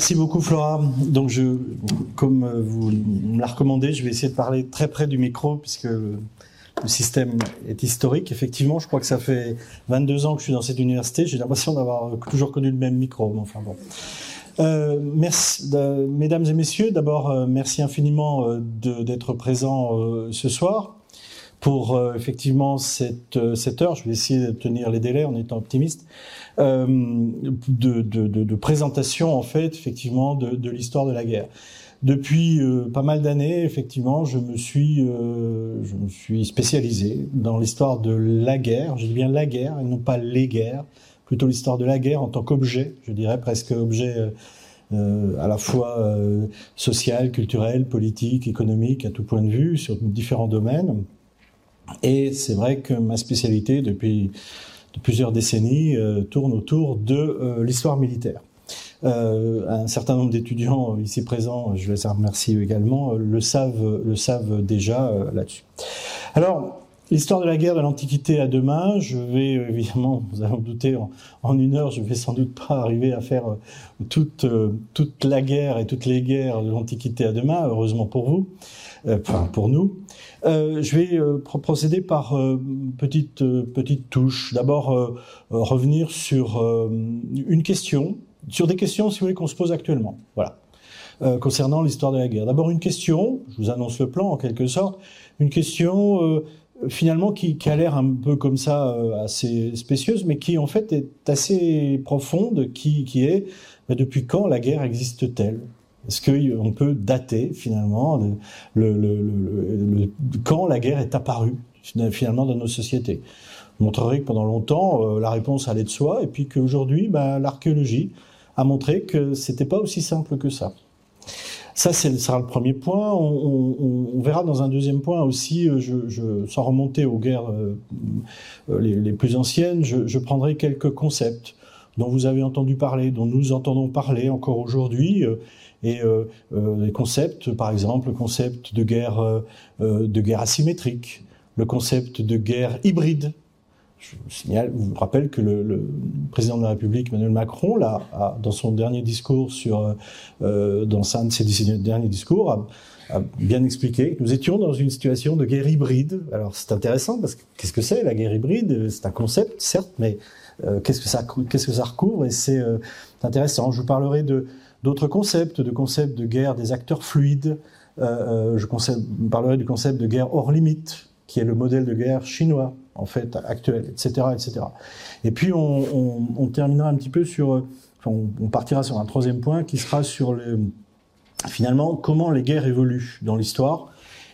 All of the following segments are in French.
Merci beaucoup Flora. Donc je, comme vous me l'a recommandé, je vais essayer de parler très près du micro puisque le système est historique. Effectivement, je crois que ça fait 22 ans que je suis dans cette université. J'ai l'impression d'avoir toujours connu le même micro. Enfin bon. Euh, merci, mesdames et messieurs. D'abord, euh, merci infiniment euh, d'être présents ce soir pour effectivement cette, cette heure. Je vais essayer de tenir les délais en étant optimiste. Euh, de, de, de, présentation en fait effectivement de, l'histoire de la guerre. Depuis euh, pas mal d'années, effectivement, je me suis, euh, je me suis spécialisé dans l'histoire de la guerre. Je dis bien la guerre et non pas les guerres, plutôt l'histoire de la guerre en tant qu'objet, je dirais presque objet euh, à la fois social, culturel, politique, économique, à tout point de vue, sur différents domaines. Et c'est vrai que ma spécialité depuis de plusieurs décennies euh, tourne autour de euh, l'histoire militaire. Euh, un certain nombre d'étudiants ici présents, je les remercie également, le savent, déjà là-dessus. Alors, L'histoire de la guerre de l'Antiquité à demain, je vais évidemment, vous allez en douter, en, une heure, je vais sans doute pas arriver à faire toute, toute la guerre et toutes les guerres de l'Antiquité à demain, heureusement pour vous, enfin pour nous. Euh, je vais euh, procéder par euh, petites petites touches. D'abord, revenir sur une question, sur des questions, si vous voulez, qu'on se pose actuellement. Voilà. concernant l'histoire de la guerre. D'abord une question, je vous annonce le plan en quelque sorte, une question finalement qui, a l'air un peu comme ça assez spécieuse, mais qui en fait est assez profonde, qui, qui est bah, depuis quand la guerre existe-t-elle? Est-ce qu'on peut dater finalement le, le, le, quand la guerre est apparue finalement dans nos sociétés On montrerait que pendant longtemps euh, la réponse allait de soi et puis qu'aujourd'hui bah, l'archéologie a montré que c'était pas aussi simple que ça. Ça, ce sera le premier point. On, verra dans un deuxième point aussi, euh, je, je, sans remonter aux guerres euh, les, plus anciennes, je, je, prendrai quelques concepts dont vous avez entendu parler, dont nous entendons parler encore aujourd'hui, euh, les concepts, par exemple, le concept de guerre, euh, de guerre asymétrique, le concept de guerre hybride. Je vous signale, vous rappelle que le, le, président de la République, Emmanuel Macron, là, a, dans son dernier discours sur, euh, dans un de ses derniers discours, a, a bien expliqué que nous étions dans une situation de guerre hybride. Alors c'est intéressant parce que qu'est-ce que c'est la guerre hybride? C'est un concept, certes, mais euh, qu'est-ce que ça qu'est-ce que ça recouvre? Et c'est euh, intéressant. Je vous parlerai de d'autres concepts, de concepts de guerre des acteurs fluides. Euh, euh je parlerai du concept de guerre hors limite, qui est le modèle de guerre chinois, en fait, actuel, etc., etc. Et puis, on, terminera un petit peu sur, on, on, partira sur un troisième point qui sera sur le, finalement, comment les guerres évoluent dans l'histoire.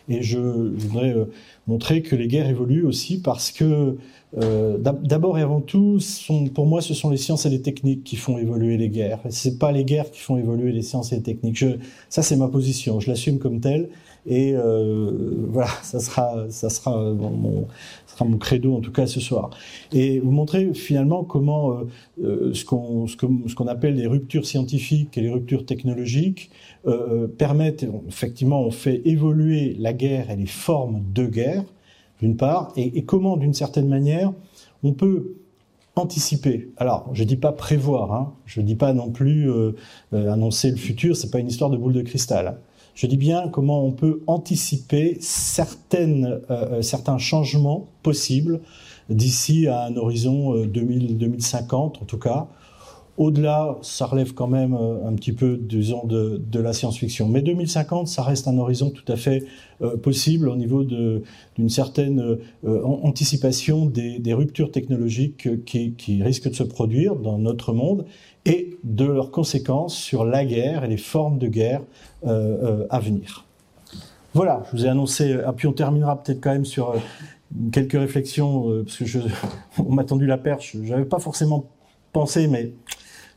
Et je, voudrais euh, montrer que les guerres évoluent aussi parce que euh, D'abord et avant tout, sont, pour moi, ce sont les sciences et les techniques qui font évoluer les guerres. C'est pas les guerres qui font évoluer les sciences et les techniques. Je, ça, c'est ma position. Je l'assume comme telle. Et euh, voilà, ça sera, ça sera mon, mon credo en tout cas ce soir. Et vous montrer finalement comment euh, euh ce qu'on appelle les ruptures scientifiques et les ruptures technologiques euh, permettent effectivement on fait évoluer la guerre et les formes de guerre d'une part, et, comment, d'une certaine manière, on peut anticiper. Alors, je dis pas prévoir, hein, je dis pas non plus euh, euh, annoncer le futur, c'est pas une histoire de boule de cristal. Je dis bien comment on peut anticiper euh, certains changements possibles d'ici à un horizon 2000, euh, 2050 en tout cas, au-delà, ça relève quand même euh, un petit peu, disons, de, de la science-fiction. Mais 2050, ça reste un horizon tout à fait euh, possible au niveau d'une certaine euh, anticipation des, ruptures technologiques qui, risquent de se produire dans notre monde et de leurs conséquences sur la guerre et les formes de guerre à venir. Voilà, je vous ai annoncé, et puis on terminera peut-être quand même sur quelques réflexions, parce que je, on m'a tendu la perche, j'avais pas forcément pensé, mais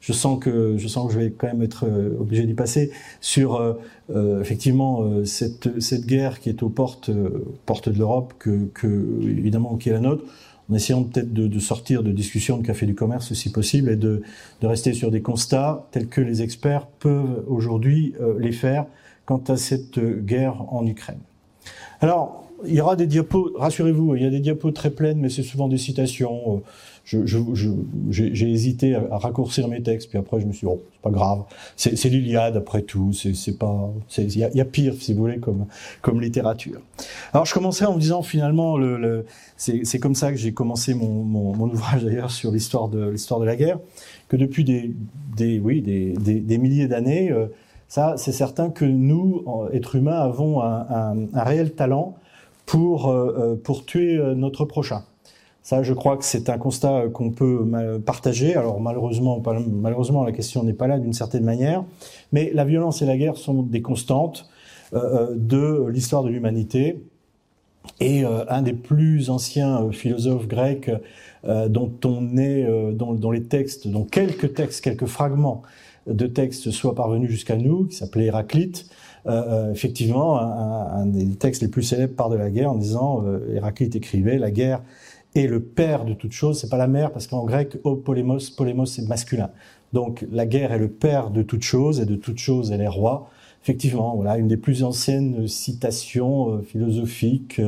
je sens que je sens que je vais quand même être euh, obligé d'y passer sur euh, euh, effectivement cette cette guerre qui est aux portes portes de l'Europe que, que évidemment qui est la nôtre en essayant peut-être de, de, sortir de discussions de café du commerce si possible et de, de rester sur des constats tels que les experts peuvent aujourd'hui les faire quant à cette guerre en Ukraine. Alors, il y aura des diapos, rassurez-vous, il y a des diapos très pleines, mais c'est souvent des citations. J'ai je, je, hésité à, raccourcir mes textes, puis après je me suis dit, oh, c'est pas grave. C'est l'Iliade après tout. C'est pas, il y, y, a pire si vous voulez comme comme littérature. Alors je commençais en me disant finalement, le, le c'est comme ça que j'ai commencé mon, mon, mon ouvrage d'ailleurs sur l'histoire de l'histoire de la guerre, que depuis des, des oui des, des, milliers d'années. Euh, ça, c'est certain que nous, êtres humains, avons un, un, réel talent pour, euh, euh, pour tuer notre prochain. Ça, je crois que c'est un constat qu'on peut partager. Alors malheureusement, malheureusement, la question n'est pas là d'une certaine manière, mais la violence et la guerre sont des constantes de l'histoire de l'humanité. Et un des plus anciens philosophes grecs dont on est, dont, les textes, dont quelques textes, quelques fragments de textes soient parvenus jusqu'à nous, qui s'appelait Héraclite, euh, euh, effectivement, un, des textes les plus célèbres part de la guerre en disant, euh, Héraclite écrivait, la guerre est le père de toute chose, c'est pas la mère, parce qu'en grec, o polémos, polémos c'est masculin. Donc la guerre est le père de toute chose, et de toute chose elle est roi. Effectivement, voilà, une des plus anciennes citations philosophiques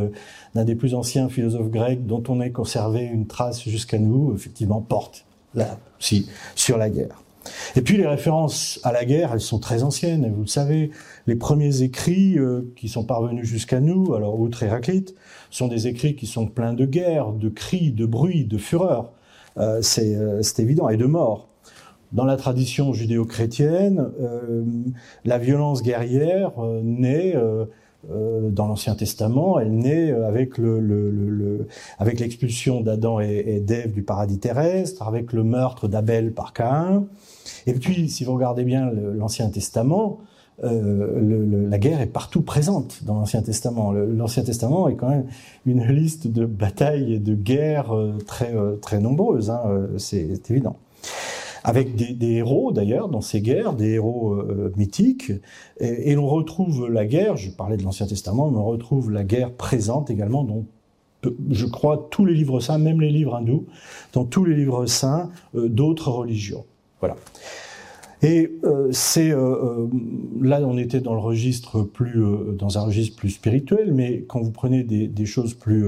d'un des plus anciens philosophes grecs dont on ait conservé une trace jusqu'à nous, effectivement, porte là aussi sur la guerre. Et puis les références à la guerre, elles sont très anciennes, vous le savez. Les premiers écrits euh, qui sont parvenus jusqu'à nous, alors outre Héraclite, sont des écrits qui sont pleins de guerre, de cris, de bruit, de fureur. Euh, euh, c'est évident, et de mort. Dans la tradition judéo-chrétienne, la violence guerrière naît dans l'Ancien Testament, elle naît avec le, le, avec l'expulsion d'Adam et, et d'Ève du paradis terrestre, avec le meurtre d'Abel par Caïn, et puis, si vous regardez bien l'Ancien Testament, euh, la guerre est partout présente dans l'Ancien Testament. L'Ancien Testament est quand même une liste de batailles et de guerres euh, très euh, très nombreuses. Hein, c'est évident. Avec des, héros d'ailleurs dans ces guerres, des héros mythiques, et, et l'on retrouve la guerre. Je parlais de l'Ancien Testament, on retrouve la guerre présente également dans je crois tous les livres saints, même les livres hindous, dans tous les livres saints d'autres religions. Voilà. Et euh, c'est euh, euh, là on était dans le registre plus dans un registre plus spirituel, mais quand vous prenez des, choses plus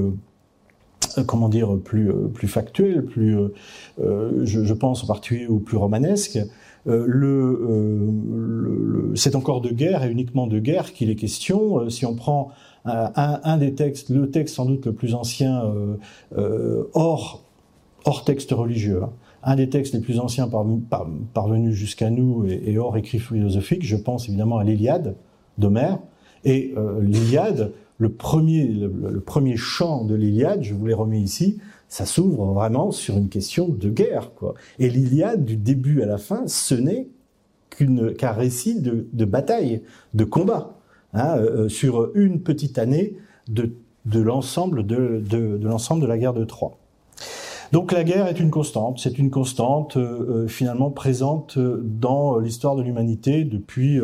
comment dire plus plus factuelles, plus je, pense en particulier aux plus le, c'est encore de guerre et uniquement de guerre qu'il est question. si on prend un, un, des textes, le texte sans doute le plus ancien hors hors texte religieux. Hein, un des textes les plus anciens parvenus jusqu'à nous et, hors écrit philosophique, je pense évidemment à l'Iliade d'Homère. Et euh, l'Iliade, le premier, le, premier chant de l'Iliade, je vous l'ai remis ici, ça s'ouvre vraiment sur une question de guerre. Et l'Iliade, du début à la fin, ce n'est qu'un récit de, bataille, de combat, hein, euh, sur une petite année de, l'ensemble de l'ensemble de la guerre de Troie. Donc la guerre est une constante, c'est une constante euh, euh, finalement présente euh, dans l'histoire de l'humanité depuis,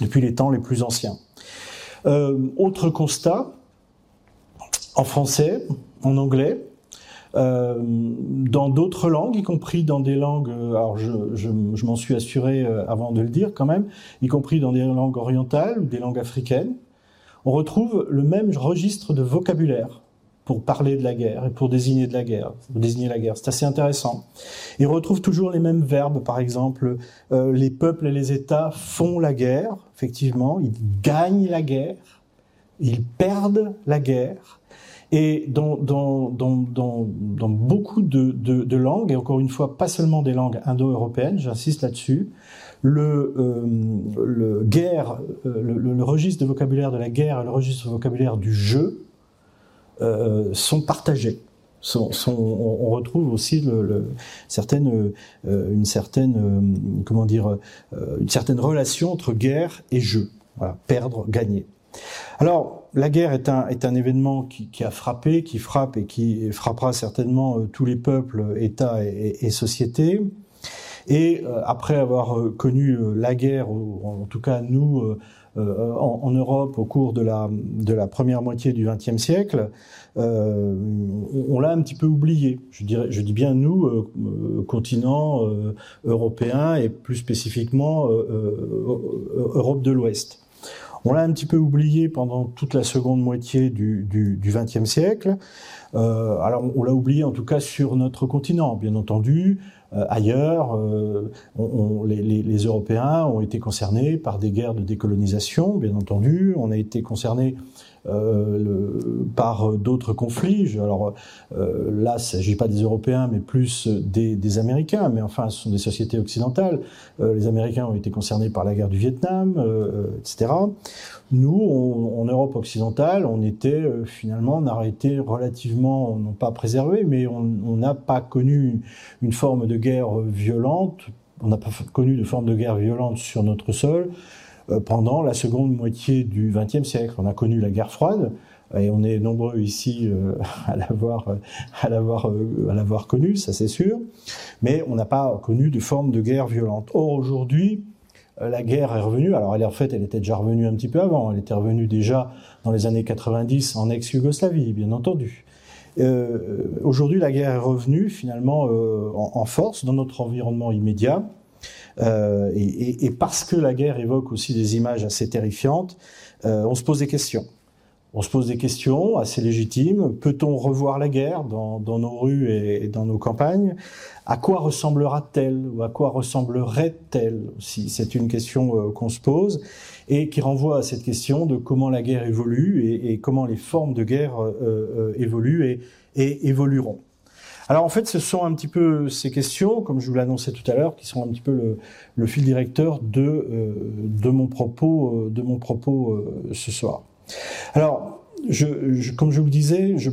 depuis les temps les plus anciens. autre constat, en français, en anglais, dans d'autres langues, y compris dans des langues, alors je, je, je m'en suis assuré avant de le dire quand même, y compris dans des langues orientales ou des langues africaines, on retrouve le même registre de vocabulaire pour parler de la guerre et pour désigner de la guerre, pour désigner la guerre. C'est assez intéressant. Il retrouve toujours les mêmes verbes, par exemple, euh, les peuples et les États font la guerre, effectivement, ils gagnent la guerre, ils perdent la guerre. Et dans, dans, dans, dans, dans beaucoup de, de, de, langues, et encore une fois, pas seulement des langues indo-européennes, j'insiste là-dessus, le, euh, le guerre, euh, le, le, registre de vocabulaire de la guerre et le registre de vocabulaire du jeu euh, sont partagés. Sont, sont, on retrouve aussi le, le, certaine, euh, une certaine, euh, comment dire, une certaine relation entre guerre et jeu. Voilà, perdre, gagner. Alors, la guerre est un, est un événement qui, qui, a frappé, qui frappe et qui frappera certainement tous les peuples, États et, et, sociétés. Et après avoir connu la guerre, ou en tout cas nous, euh, en, Europe au cours de la, première moitié du XXe siècle, euh, on, l'a un petit peu oublié. Je, dis bien nous, euh, continent européen et plus spécifiquement Europe de l'Ouest. On l'a un petit peu oublié pendant toute la seconde moitié du XXe siècle. Alors on l'a oublié en tout cas sur notre continent, bien entendu. Euh, ailleurs, euh, les, les, Européens ont été concernés par des guerres de décolonisation, bien entendu. On a été concernés le, par d'autres conflits. Alors euh, là, il ne s'agit pas des Européens, mais plus des, Américains. Mais enfin, ce sont des sociétés occidentales. Euh, les Américains ont été concernés par la guerre du Vietnam, euh, etc. Nous, en Europe occidentale, on était finalement, on a été relativement, non pas préservé, mais on n'a pas connu une forme de guerre violente. On n'a pas connu de forme de guerre violente sur notre sol euh, pendant la seconde moitié du XXe siècle. On a connu la guerre froide, et on est nombreux ici euh, à l'avoir à l'avoir euh, à l'avoir connu, ça c'est sûr, mais on n'a pas connu de forme de guerre violente. Or aujourd'hui, la guerre est revenue. Alors elle en fait, elle était déjà revenue un petit peu avant. Elle était revenue déjà dans les années 90 en ex-Yougoslavie, bien entendu. Euh, aujourd'hui, la guerre est revenue finalement euh, en, en, force dans notre environnement immédiat. Euh, et, et, parce que la guerre évoque aussi des images assez terrifiantes, euh, on se pose des questions. On se pose des questions assez légitimes. Peut-on revoir la guerre dans, dans nos rues et, dans nos campagnes? À quoi ressemblera-t-elle ou à quoi ressemblerait-elle Si c'est une question euh, qu'on se pose et qui renvoie à cette question de comment la guerre évolue et, et comment les formes de guerre euh, euh, évoluent et, et évolueront. Alors en fait, ce sont un petit peu ces questions, comme je vous l'annonçais tout à l'heure, qui sont un petit peu le, le fil directeur de, euh, de mon propos, euh, de mon propos euh, ce soir. Alors, je, je, comme je vous le disais, je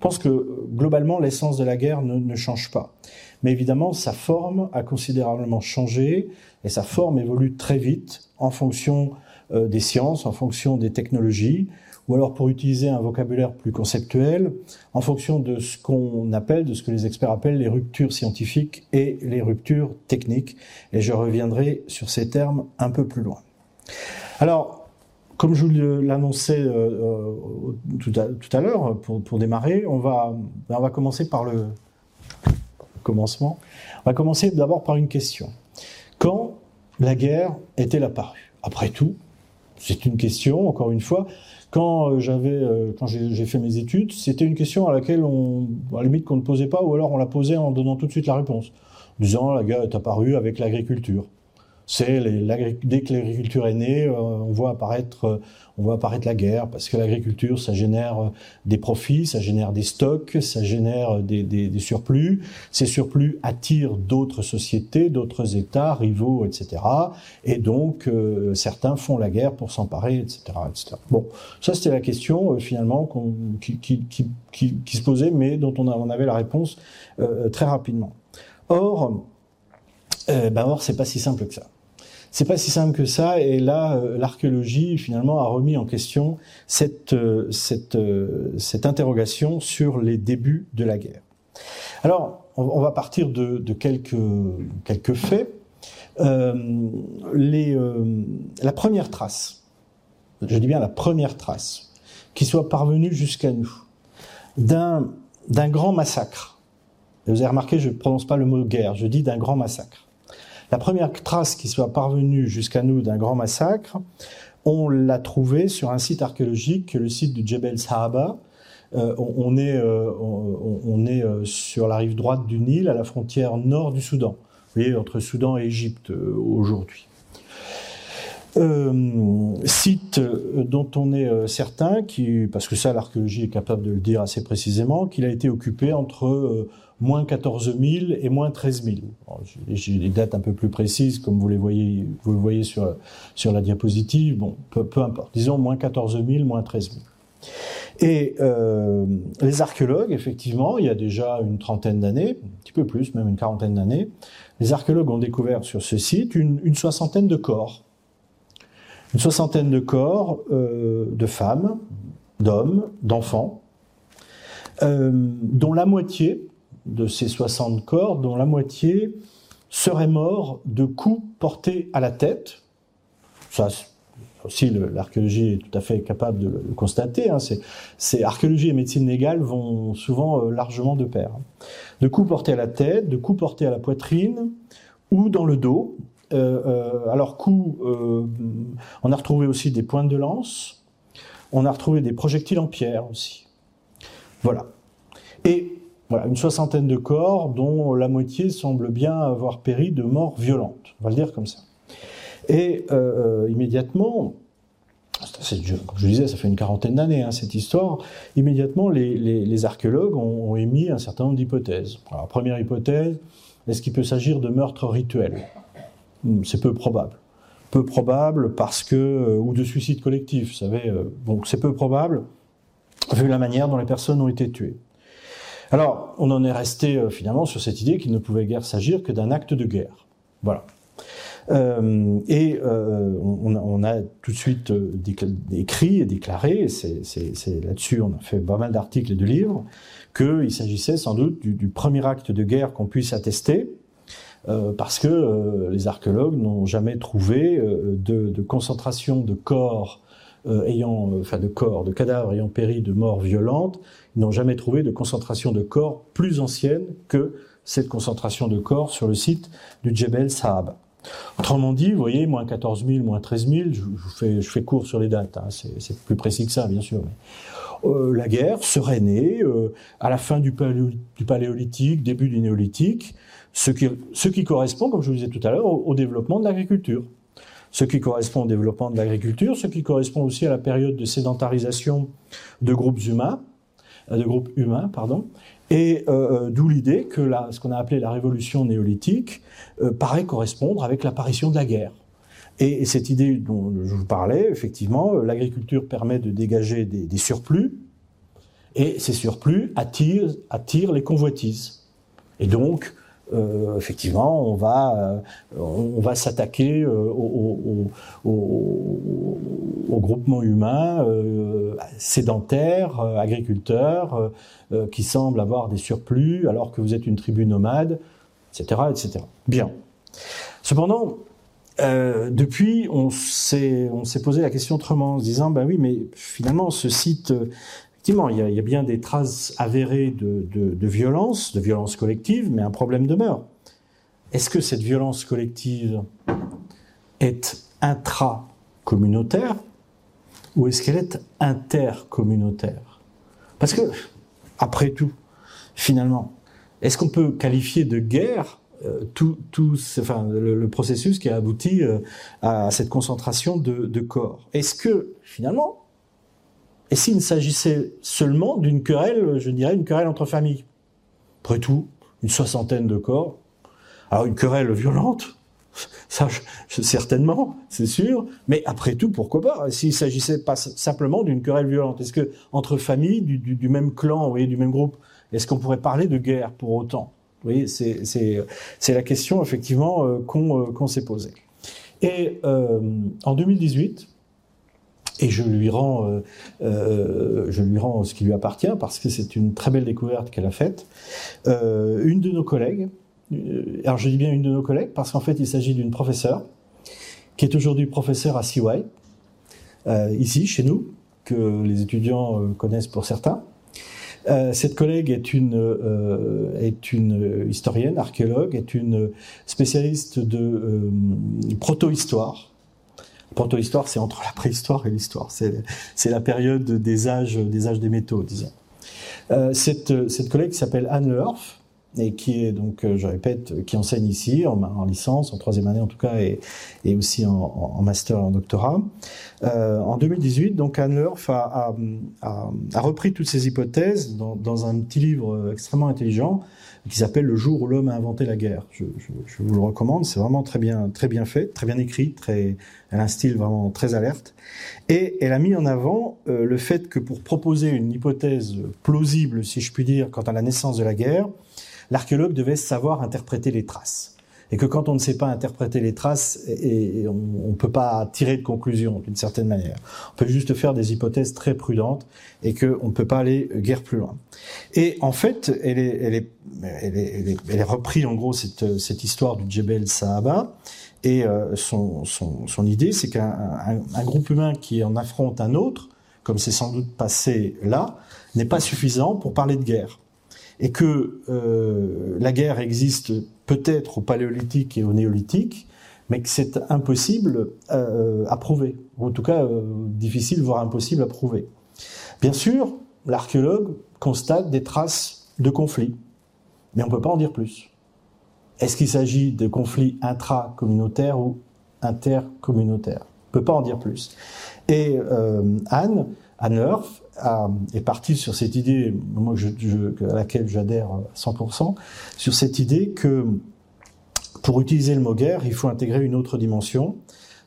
pense que globalement l'essence de la guerre ne, ne, change pas. Mais évidemment, sa forme a considérablement changé et sa forme évolue très vite en fonction euh, des sciences, en fonction des technologies, ou alors pour utiliser un vocabulaire plus conceptuel, en fonction de ce qu'on appelle, de ce que les experts appellent les ruptures scientifiques et les ruptures techniques. Et je reviendrai sur ces termes un peu plus loin. Alors, comme je vous l'annonçais euh, euh, tout à, l'heure, pour, pour, démarrer, on va, on va commencer par le commencement. On va commencer d'abord par une question. Quand la guerre est-elle apparue? Après tout, c'est une question, encore une fois, quand euh, j'avais, euh, j'ai fait mes études, c'était une question à laquelle on, à limite qu'on ne posait pas, ou alors on la posait en donnant tout de suite la réponse, disant la guerre est apparue avec l'agriculture. C'est dès que l'agriculture est née, euh, on voit apparaître, on voit apparaître la guerre parce que l'agriculture, ça génère des profits, ça génère des stocks, ça génère des, des, des surplus. Ces surplus attirent d'autres sociétés, d'autres États, rivaux, etc. Et donc euh, certains font la guerre pour s'emparer, etc., etc. Bon, ça c'était la question euh, finalement qui, qui, qui, qui, se posait, mais dont on, a, on avait la réponse euh, très rapidement. Or, euh, ben or c'est pas si simple que ça. C'est pas si simple que ça, et là, euh, l'archéologie finalement a remis en question cette, euh, cette, euh, cette interrogation sur les débuts de la guerre. Alors, on, va partir de, de quelques, quelques faits. Euh, les, euh, la première trace, je dis bien la première trace, qui soit parvenue jusqu'à nous, d'un d'un grand massacre. vous avez remarqué, je ne prononce pas le mot guerre, je dis d'un grand massacre la première trace qui soit parvenue jusqu'à nous d'un grand massacre, on l'a trouvée sur un site archéologique, le site du Jebel Sahaba. Euh, on, est, euh, euh, sur la rive droite du Nil, à la frontière nord du Soudan. Vous voyez, entre Soudan et Égypte aujourd'hui. Site dont on est certain, parce que ça l'archéologie est capable de le dire assez précisément, qu'il a été occupé entre moins 14 000 et moins 13 000. J'ai des dates un peu plus précises, comme vous les voyez, vous voyez sur, sur la diapositive. Bon, peu, peu importe. Disons moins 14 000, moins 13 000. Et euh, les archéologues, effectivement, il y a déjà une trentaine d'années, un petit peu plus, même une quarantaine d'années, les archéologues ont découvert sur ce site une, une soixantaine de corps. Une soixantaine de corps euh, de femmes, d'hommes, d'enfants, euh, dont la moitié de ces 60 corps, dont la moitié seraient morts de coups portés à la tête. Ça aussi, l'archéologie est tout à fait capable de le constater. Hein. C'est archéologie et médecine légale vont souvent euh, largement de pair. De coups portés à la tête, de coups portés à la poitrine ou dans le dos, alors coup, on a retrouvé aussi des pointes de lance, on a retrouvé des projectiles en pierre aussi. Voilà. Et voilà, une soixantaine de corps dont la moitié semble bien avoir péri de mort violente, on va le dire comme ça. Et euh, immédiatement, comme je disais, ça fait une quarantaine d'années hein, cette histoire, immédiatement les, archéologues ont, émis un certain nombre d'hypothèses. Première hypothèse, est-ce qu'il peut s'agir de meurtres rituels hmm, C'est peu probable. Peu probable parce que, euh, ou de suicide collectif, vous savez, euh, bon, c'est peu probable vu la manière dont les personnes ont été tuées. Alors, on en est resté euh, finalement sur cette idée qu'il ne pouvait guère s'agir que d'un acte de guerre. Voilà. Euh, et euh, on, a tout de suite écrit et déclaré, c'est là-dessus on a fait pas mal d'articles et de livres, qu'il s'agissait sans doute du, premier acte de guerre qu'on puisse attester, parce que les archéologues n'ont jamais trouvé de, de, concentration de corps ayant, enfin de corps, de cadavres ayant péri de mort violente ils n'ont jamais trouvé de concentration de corps plus ancienne que cette concentration de corps sur le site du Djebel Saab. Autrement dit, vous voyez, moins 14 000, moins 13 000, je, fais, je fais court sur les dates, hein, c'est plus précis que ça, bien sûr. Mais, euh, la guerre serait née euh, à la fin du, paléolithique, début du néolithique, ce qui, ce qui correspond, comme je vous disais tout à l'heure, au, développement de l'agriculture. Ce qui correspond au développement de l'agriculture, ce qui correspond aussi à la période de sédentarisation de groupes humains, pardon, et euh, euh, d'où l'idée que ce qu'on a appelé la révolution néolithique euh, paraît correspondre avec l'apparition de la guerre. Et, cette idée dont je vous parlais, effectivement, l'agriculture permet de dégager des, surplus, et ces surplus attirent les convoitises. Et donc, euh, effectivement, on va, euh, on va s'attaquer euh, au, au, groupement humain sédentaire, agriculteur, qui semble avoir des surplus alors que vous êtes une tribu nomade, etc., etc. Bien. Cependant, depuis, on s'est posé la question autrement, en se disant, ben oui, mais finalement, ce site effectivement, il y, a, bien des traces avérées de, violence, de violence collective, mais un problème demeure. Est-ce que cette violence collective est intra-communautaire ou est-ce qu'elle est intercommunautaire? Parce que, après tout, finalement, est-ce qu'on peut qualifier de guerre euh, tout, le, processus qui a abouti euh, à cette concentration de corps? Est-ce que, finalement, et s'il ne s'agissait seulement d'une querelle, je dirais une querelle entre familles Après tout, une soixantaine de corps. Alors une querelle violente, ça certainement, c'est sûr, mais après tout, pourquoi pas S'il s'agissait pas simplement d'une querelle violente, est-ce que entre familles du, même clan, voyez, du même groupe, est-ce qu'on pourrait parler de guerre pour autant? Vous voyez, c'est la question effectivement euh, euh, qu'on s'est posée. Et euh, en 2018, et je lui rends, euh, euh, je lui ce qui lui appartient parce que c'est une très belle découverte qu'elle a faite. Euh, une de nos collègues, alors je dis bien une de nos collègues parce qu'en fait il s'agit d'une professeure qui est aujourd'hui professeure à CY, ici chez nous, que les étudiants connaissent pour certains. cette collègue est une est une historienne, archéologue, est une spécialiste de proto-histoire Proto-histoire, c'est entre la préhistoire et l'histoire. C'est la période des âges, des âges des métaux, disons. Euh, cette, cette collègue s'appelle Anne Leherf, et qui est donc, euh, je qui enseigne ici en, en, licence, en troisième année en tout cas, et, aussi en, en, master et en doctorat. Euh, en 2018, donc Anne Leherf a, a, repris toutes ces hypothèses dans, dans, un petit livre extrêmement intelligent qui s'appelle Le jour où l'homme a inventé la guerre. Je, je, je vous le recommande, c'est vraiment très bien, très bien fait, très bien écrit, très, elle a un style vraiment très alerte. Et elle a mis en avant euh, le fait que pour proposer une hypothèse plausible, si je puis dire, quant à la naissance de la guerre, l'archéologue devait savoir interpréter les traces. Et que quand on ne sait pas interpréter les traces, et, on ne peut pas tirer de conclusion d'une certaine manière. On peut juste faire des hypothèses très prudentes et qu'on ne peut pas aller guère plus loin. Et en fait, elle est, elle est, elle est, elle est, repris en gros cette, cette histoire du Djebel Sahaba. Et euh, son, son, son, idée, c'est qu'un un, un groupe humain qui en affronte un autre, comme c'est sans doute passé là, n'est pas suffisant pour parler de guerre et que euh, la guerre existe peut-être au paléolithique et au néolithique, mais que c'est impossible à prouver, ou en tout cas difficile, voire impossible à prouver. Bien sûr, l'archéologue constate des traces de conflits, mais on ne peut pas en dire plus. Est-ce qu'il s'agit de conflits intracommunautaires ou intercommunautaires? On ne peut pas en dire plus. Et euh, Anne, Anne Earth, est partie sur cette idée, à laquelle j'adhère à 100%, sur cette idée que pour utiliser le mot guerre, il faut intégrer une autre dimension,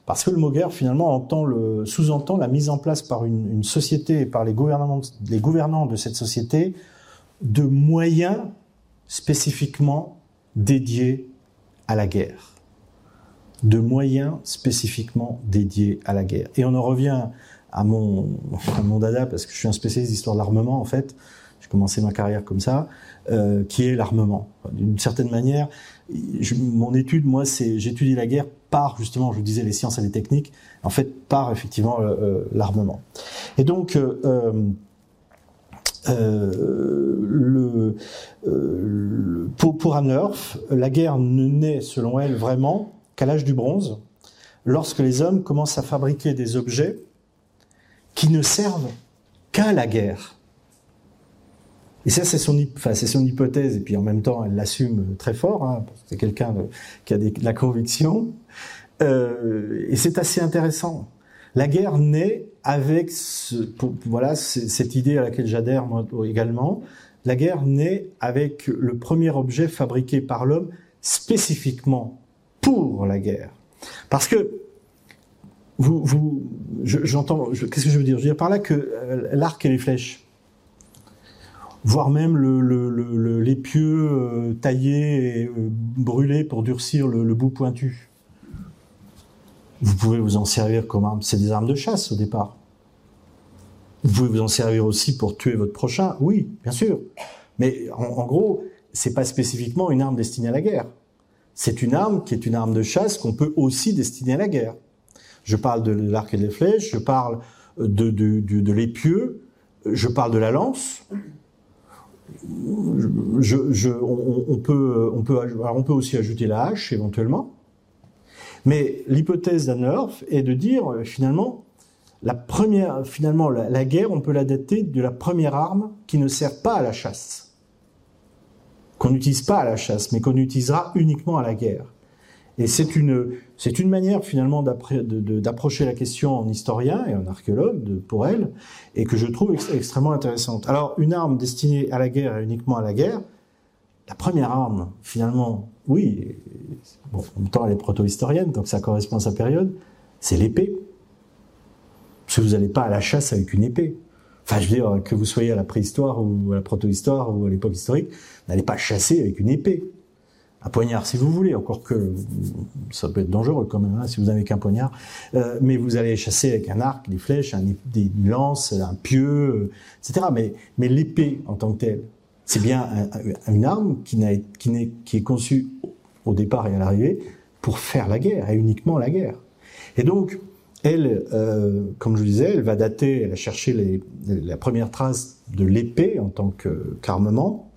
parce que le mot guerre finalement entend le, sous-entend la mise en place par une, société et par les gouvernants de cette société de moyens spécifiquement dédiés à la guerre. De moyens spécifiquement dédiés à la guerre. Et on en revient à mon, à mon dada, parce que je suis un spécialiste d'histoire de l'armement, en fait. J'ai commencé ma carrière comme ça, euh, qui est l'armement. D'une certaine manière, je, mon étude, moi, c'est j'étudie la guerre par, justement, je vous disais, les sciences et les techniques, en fait, par, effectivement, euh, l'armement. Et donc, euh, euh euh, le, euh, pour, pour la guerre ne naît, selon elle, vraiment qu'à l'âge du bronze, lorsque les hommes commencent à fabriquer des objets qui ne servent qu'à la guerre. Et ça, c'est son, enfin, son hypothèse, et puis en même temps, elle l'assume très fort, hein, c'est quelqu'un qui a de la conviction. Euh, et c'est assez intéressant. La guerre naît avec ce, voilà cette idée à laquelle j'adhère moi également. La guerre naît avec le premier objet fabriqué par l'homme spécifiquement pour la guerre. Parce que vous, vous j'entends, qu'est-ce que je veux dire? Je veux dire par là que euh, l'arc et les flèches, voire même le, le, le, l'épieu euh, taillé et euh, brûlé pour durcir le bout pointu. Vous pouvez vous en servir comme arme. C'est des armes de chasse au départ. Vous pouvez vous en servir aussi pour tuer votre prochain. Oui, bien sûr. Mais en, en gros, c'est pas spécifiquement une arme destinée à la guerre. C'est une arme qui est une arme de chasse qu'on peut aussi destiner à la guerre. Je parle de l'arc et des flèches, je parle de, de, de, l'épieu, je parle de la lance. On, peut, on, peut, alors on peut aussi ajouter la hache éventuellement. Mais l'hypothèse d'Annerf est de dire euh, finalement la première, finalement la, guerre, on peut la dater de la première arme qui ne sert pas à la chasse, qu'on n'utilise pas à la chasse, mais qu'on utilisera uniquement à la guerre. Et c'est une, c'est une manière finalement d'approcher la question en historien et en archéologue pour elle, et que je trouve extrêmement intéressante. Alors, une arme destinée à la guerre et uniquement à la guerre, la première arme, finalement, oui, bon, en même temps elle est proto-historienne, donc ça correspond à sa période, c'est l'épée. Parce que vous n'allez pas à la chasse avec une épée. Enfin, je veux dire, que vous soyez à la préhistoire ou à la proto-histoire ou à l'époque historique, n'allez pas chasser avec une épée. Un poignard, si vous voulez, encore que ça peut être dangereux quand même, hein, si vous n'avez qu'un poignard. Euh, mais vous allez chasser avec un arc, des flèches, un, des lances, un pieu, euh, etc. Mais, mais l'épée en tant que telle, c'est bien une arme qui, qui, qui est conçue au départ et à l'arrivée pour faire la guerre, et uniquement la guerre. Et donc, elle, euh, comme je vous disais, elle va dater, elle a cherché les, la première trace de l'épée en tant qu'armement.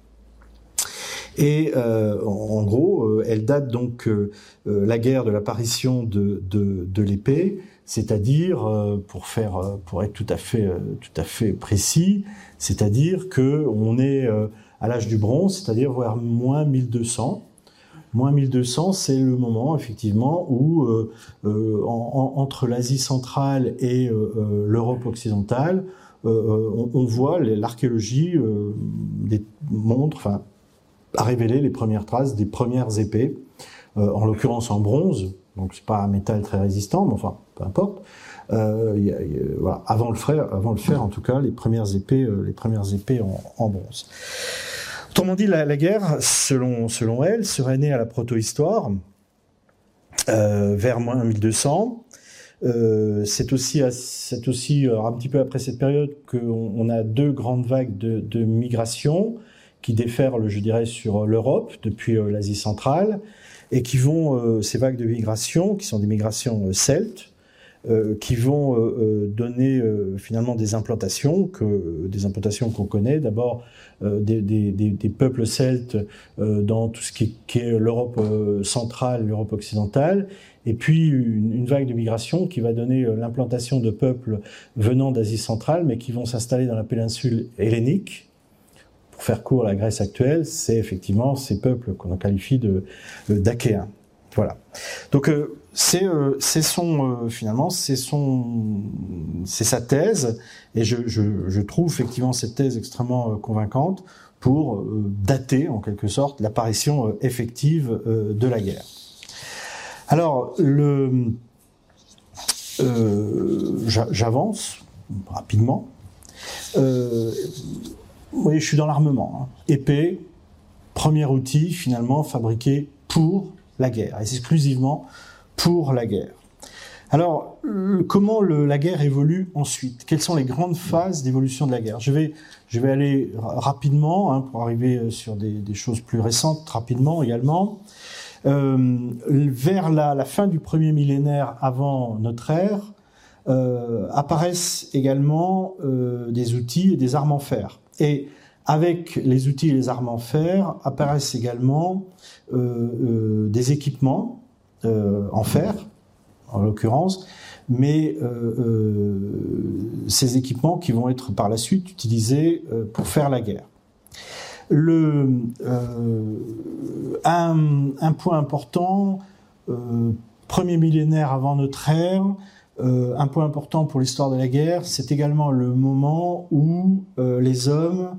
Et euh, en, gros, euh, elle date donc euh, la guerre de l'apparition de, de, l'épée, c'est-à-dire, pour faire, pour être tout à fait, tout à fait précis, c'est-à-dire que on est à l'âge du bronze, c'est-à-dire vers moins 1200. Moins 1200, c'est le moment effectivement où entre l'Asie centrale et l'Europe occidentale, on, voit l'archéologie montre, enfin, a révélé les premières traces des premières épées, en l'occurrence en bronze, donc c'est pas un métal très résistant, mais enfin, peu importe. voilà, avant le faire, avant le faire, en tout cas, les premières épées, les premières épées en, en bronze. Autrement dit, la, guerre, selon, selon elle, serait née à la protohistoire, euh, vers moins 1200. Euh, c'est aussi, c'est aussi un petit peu après cette période qu'on on a deux grandes vagues de, de migration qui déferlent, je dirais, sur l'Europe depuis euh, l'Asie centrale et qui vont, euh, ces vagues de migration, qui sont des migrations celtes, euh, qui vont donner finalement des implantations, que, des implantations qu'on connaît. D'abord des, des, des, peuples celtes dans tout ce qui, qui est l'Europe centrale, l'Europe occidentale, et puis une, une, vague de migration qui va donner l'implantation de peuples venant d'Asie centrale, mais qui vont s'installer dans la péninsule hellénique, faire court la Grèce actuelle, c'est effectivement ces peuples qu'on qualifie de d'Achéens. Voilà. Donc euh, c'est euh, c'est son euh, finalement c'est son c'est sa thèse et je, trouve effectivement cette thèse extrêmement convaincante pour dater en quelque sorte l'apparition effective de la guerre. Alors j'avance rapidement. Oui, je suis dans l'armement. Hein. Épée, premier outil finalement fabriqué pour la guerre, exclusivement pour la guerre. Alors, comment la guerre évolue ensuite? Quelles sont les grandes phases d'évolution de la guerre? Je vais, je vais aller rapidement hein, pour arriver euh, sur des, choses plus récentes, rapidement également. Euh, vers la, fin du premier millénaire avant notre ère, euh, apparaissent également des outils et des armes en fer. Et avec les outils et les armes en fer apparaissent également euh, euh, des équipements euh, en fer, en l'occurrence, mais ces équipements qui vont être par la suite utilisés pour faire la guerre. Le, un, un, point important, premier millénaire avant notre ère, euh, un point important pour l'histoire de la guerre, c'est également le moment où euh, les hommes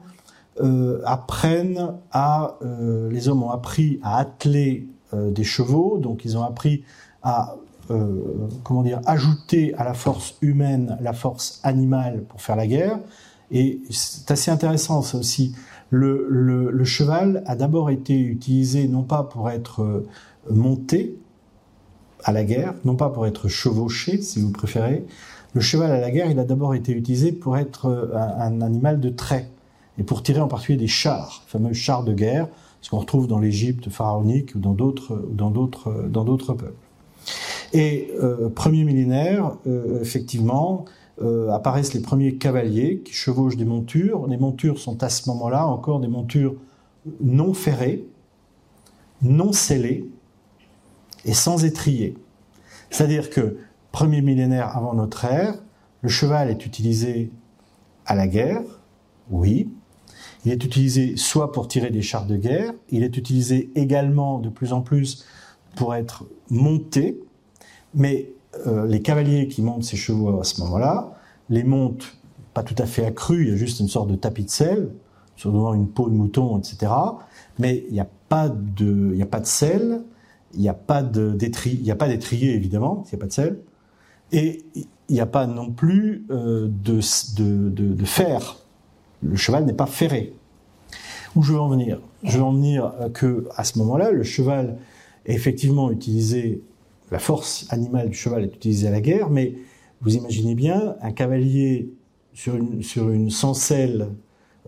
euh, apprennent à, les hommes ont appris à atteler des chevaux, donc ils ont appris à comment dire ajouter à la force humaine la force animale pour faire la guerre. Et c'est assez intéressant ça aussi. Le, cheval a d'abord été utilisé non pas pour être monté, à la guerre, non pas pour être chevauché, si vous préférez. Le cheval à la guerre, il a d'abord été utilisé pour être euh, un, animal de trait et pour tirer en particulier des chars, fameux chars de guerre, ce qu'on retrouve dans l'Égypte pharaonique ou dans d'autres, dans d'autres, peuples. Et euh, premier millénaire, euh, effectivement, apparaissent les premiers cavaliers qui chevauchent des montures. Les montures sont à ce moment-là encore des montures non ferrées, non scellées, et sans étrier. C'est-à-dire que, premier millénaire avant notre ère, le cheval est utilisé à la guerre, oui. Il est utilisé soit pour tirer des chars de guerre, il est utilisé également de plus en plus pour être monté, mais euh, les cavaliers qui montent ces chevaux à ce moment-là, les montent pas tout à fait accrus, il y a juste une sorte de tapis de sel, sur une peau de mouton, etc. Mais il n'y a a pas de sel, il n'y a pas d'étrier, évidemment, il n'y a pas de sel, et il n'y a pas non plus euh, de, de, fer. Le cheval n'est pas ferré. Où je veux en venir? Je veux en venir euh, que à ce moment-là, le cheval est effectivement utilisé, la force animale du cheval est utilisée à la guerre, mais vous imaginez bien un cavalier sur une, sur une sancelle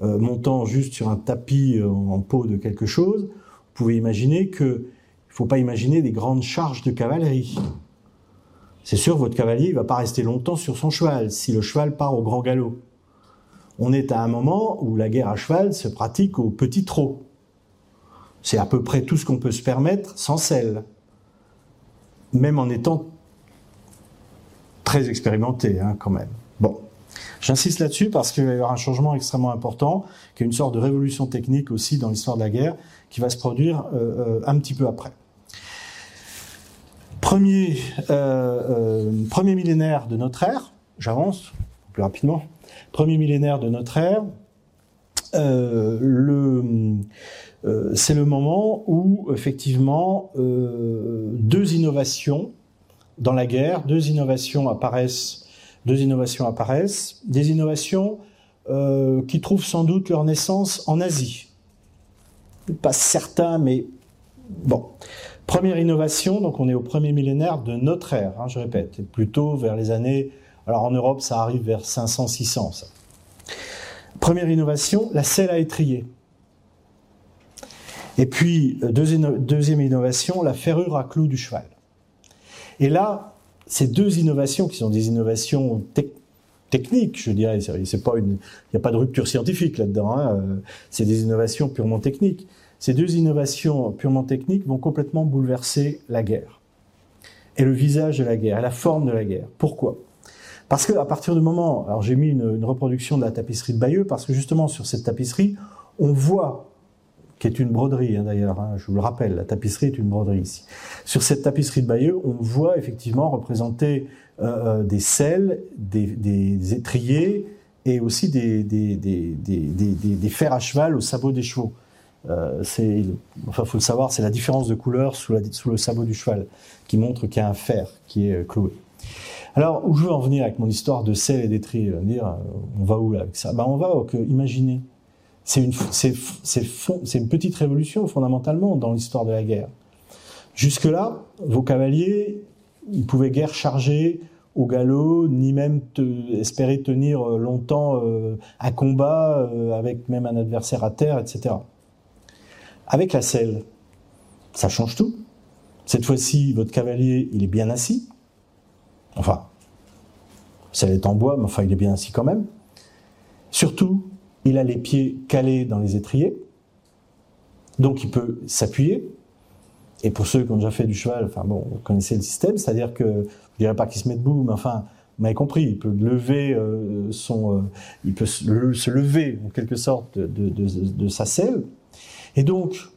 euh, montant juste sur un tapis en peau de quelque chose, vous pouvez imaginer que faut pas imaginer des grandes charges de cavalerie. C'est sûr, votre cavalier ne va pas rester longtemps sur son cheval si le cheval part au grand galop. On est à un moment où la guerre à cheval se pratique au petit trot. C'est à peu près tout ce qu'on peut se permettre sans selle. Même en étant très expérimenté, hein, quand même. Bon. J'insiste là-dessus parce qu'il va y avoir un changement extrêmement important, qui est une sorte de révolution technique aussi dans l'histoire de la guerre, qui va se produire euh, euh, un petit peu après. Premier, euh, euh, premier millénaire de notre ère, j'avance plus rapidement, premier millénaire de notre ère, euh, le, c'est le moment où effectivement deux innovations dans la guerre, deux innovations apparaissent, deux innovations apparaissent, des innovations qui trouvent sans doute leur naissance en Asie. Pas certain, mais bon. Première innovation, donc on est au premier millénaire de notre ère, hein, je répète, plutôt vers les années. Alors en Europe, ça arrive vers 500-600. Première innovation, la selle à étrier. Et puis, euh, deuxième, innovation, la ferrure à clous du cheval. Et là, ces deux innovations qui sont des innovations techniques, je dirais, il n'y a pas de rupture scientifique là-dedans. Hein, euh, c'est des innovations purement techniques. Ces deux innovations purement techniques vont complètement bouleverser la guerre et le visage de la guerre et la forme de la guerre. Pourquoi? Parce que à partir du moment, alors j'ai mis une, reproduction de la tapisserie de Bayeux parce que justement sur cette tapisserie, on voit qui est une broderie hein, d'ailleurs, hein, je vous le rappelle, la tapisserie est une broderie ici. Sur cette tapisserie de Bayeux, on voit effectivement représenter euh, euh des selles, des, étriers et aussi des, fers à cheval au sabot des chevaux. Euh, enfin, faut le savoir, c'est la différence de couleur sous, le sabot du cheval qui montre qu'il y a un fer qui est euh, cloué. Alors, où je veux en venir avec mon histoire de selles et d'étriers Dire, euh, on va où là avec ça? Ben, on va, que, imaginez, c'est une, petite révolution fondamentalement dans l'histoire de la guerre. Jusque-là, vos cavaliers, ils pouvaient guère charger au galop, ni même espérer tenir euh, longtemps euh, un combat euh, avec même un adversaire à terre, etc. Avec la selle, ça change tout. Cette fois-ci, votre cavalier, il est bien assis. Enfin, celle est en bois, mais enfin, il est bien assis quand même. Surtout, il a les pieds calés dans les étriers, donc il peut s'appuyer. Et pour ceux qui ont déjà fait du cheval, vous connaissez le système, c'est-à-dire que, je dirais pas qu'il se met debout, mais enfin, vous m'avez compris, il peut lever euh, son, euh, se, lever en quelque sorte de, sa selle. Et donc,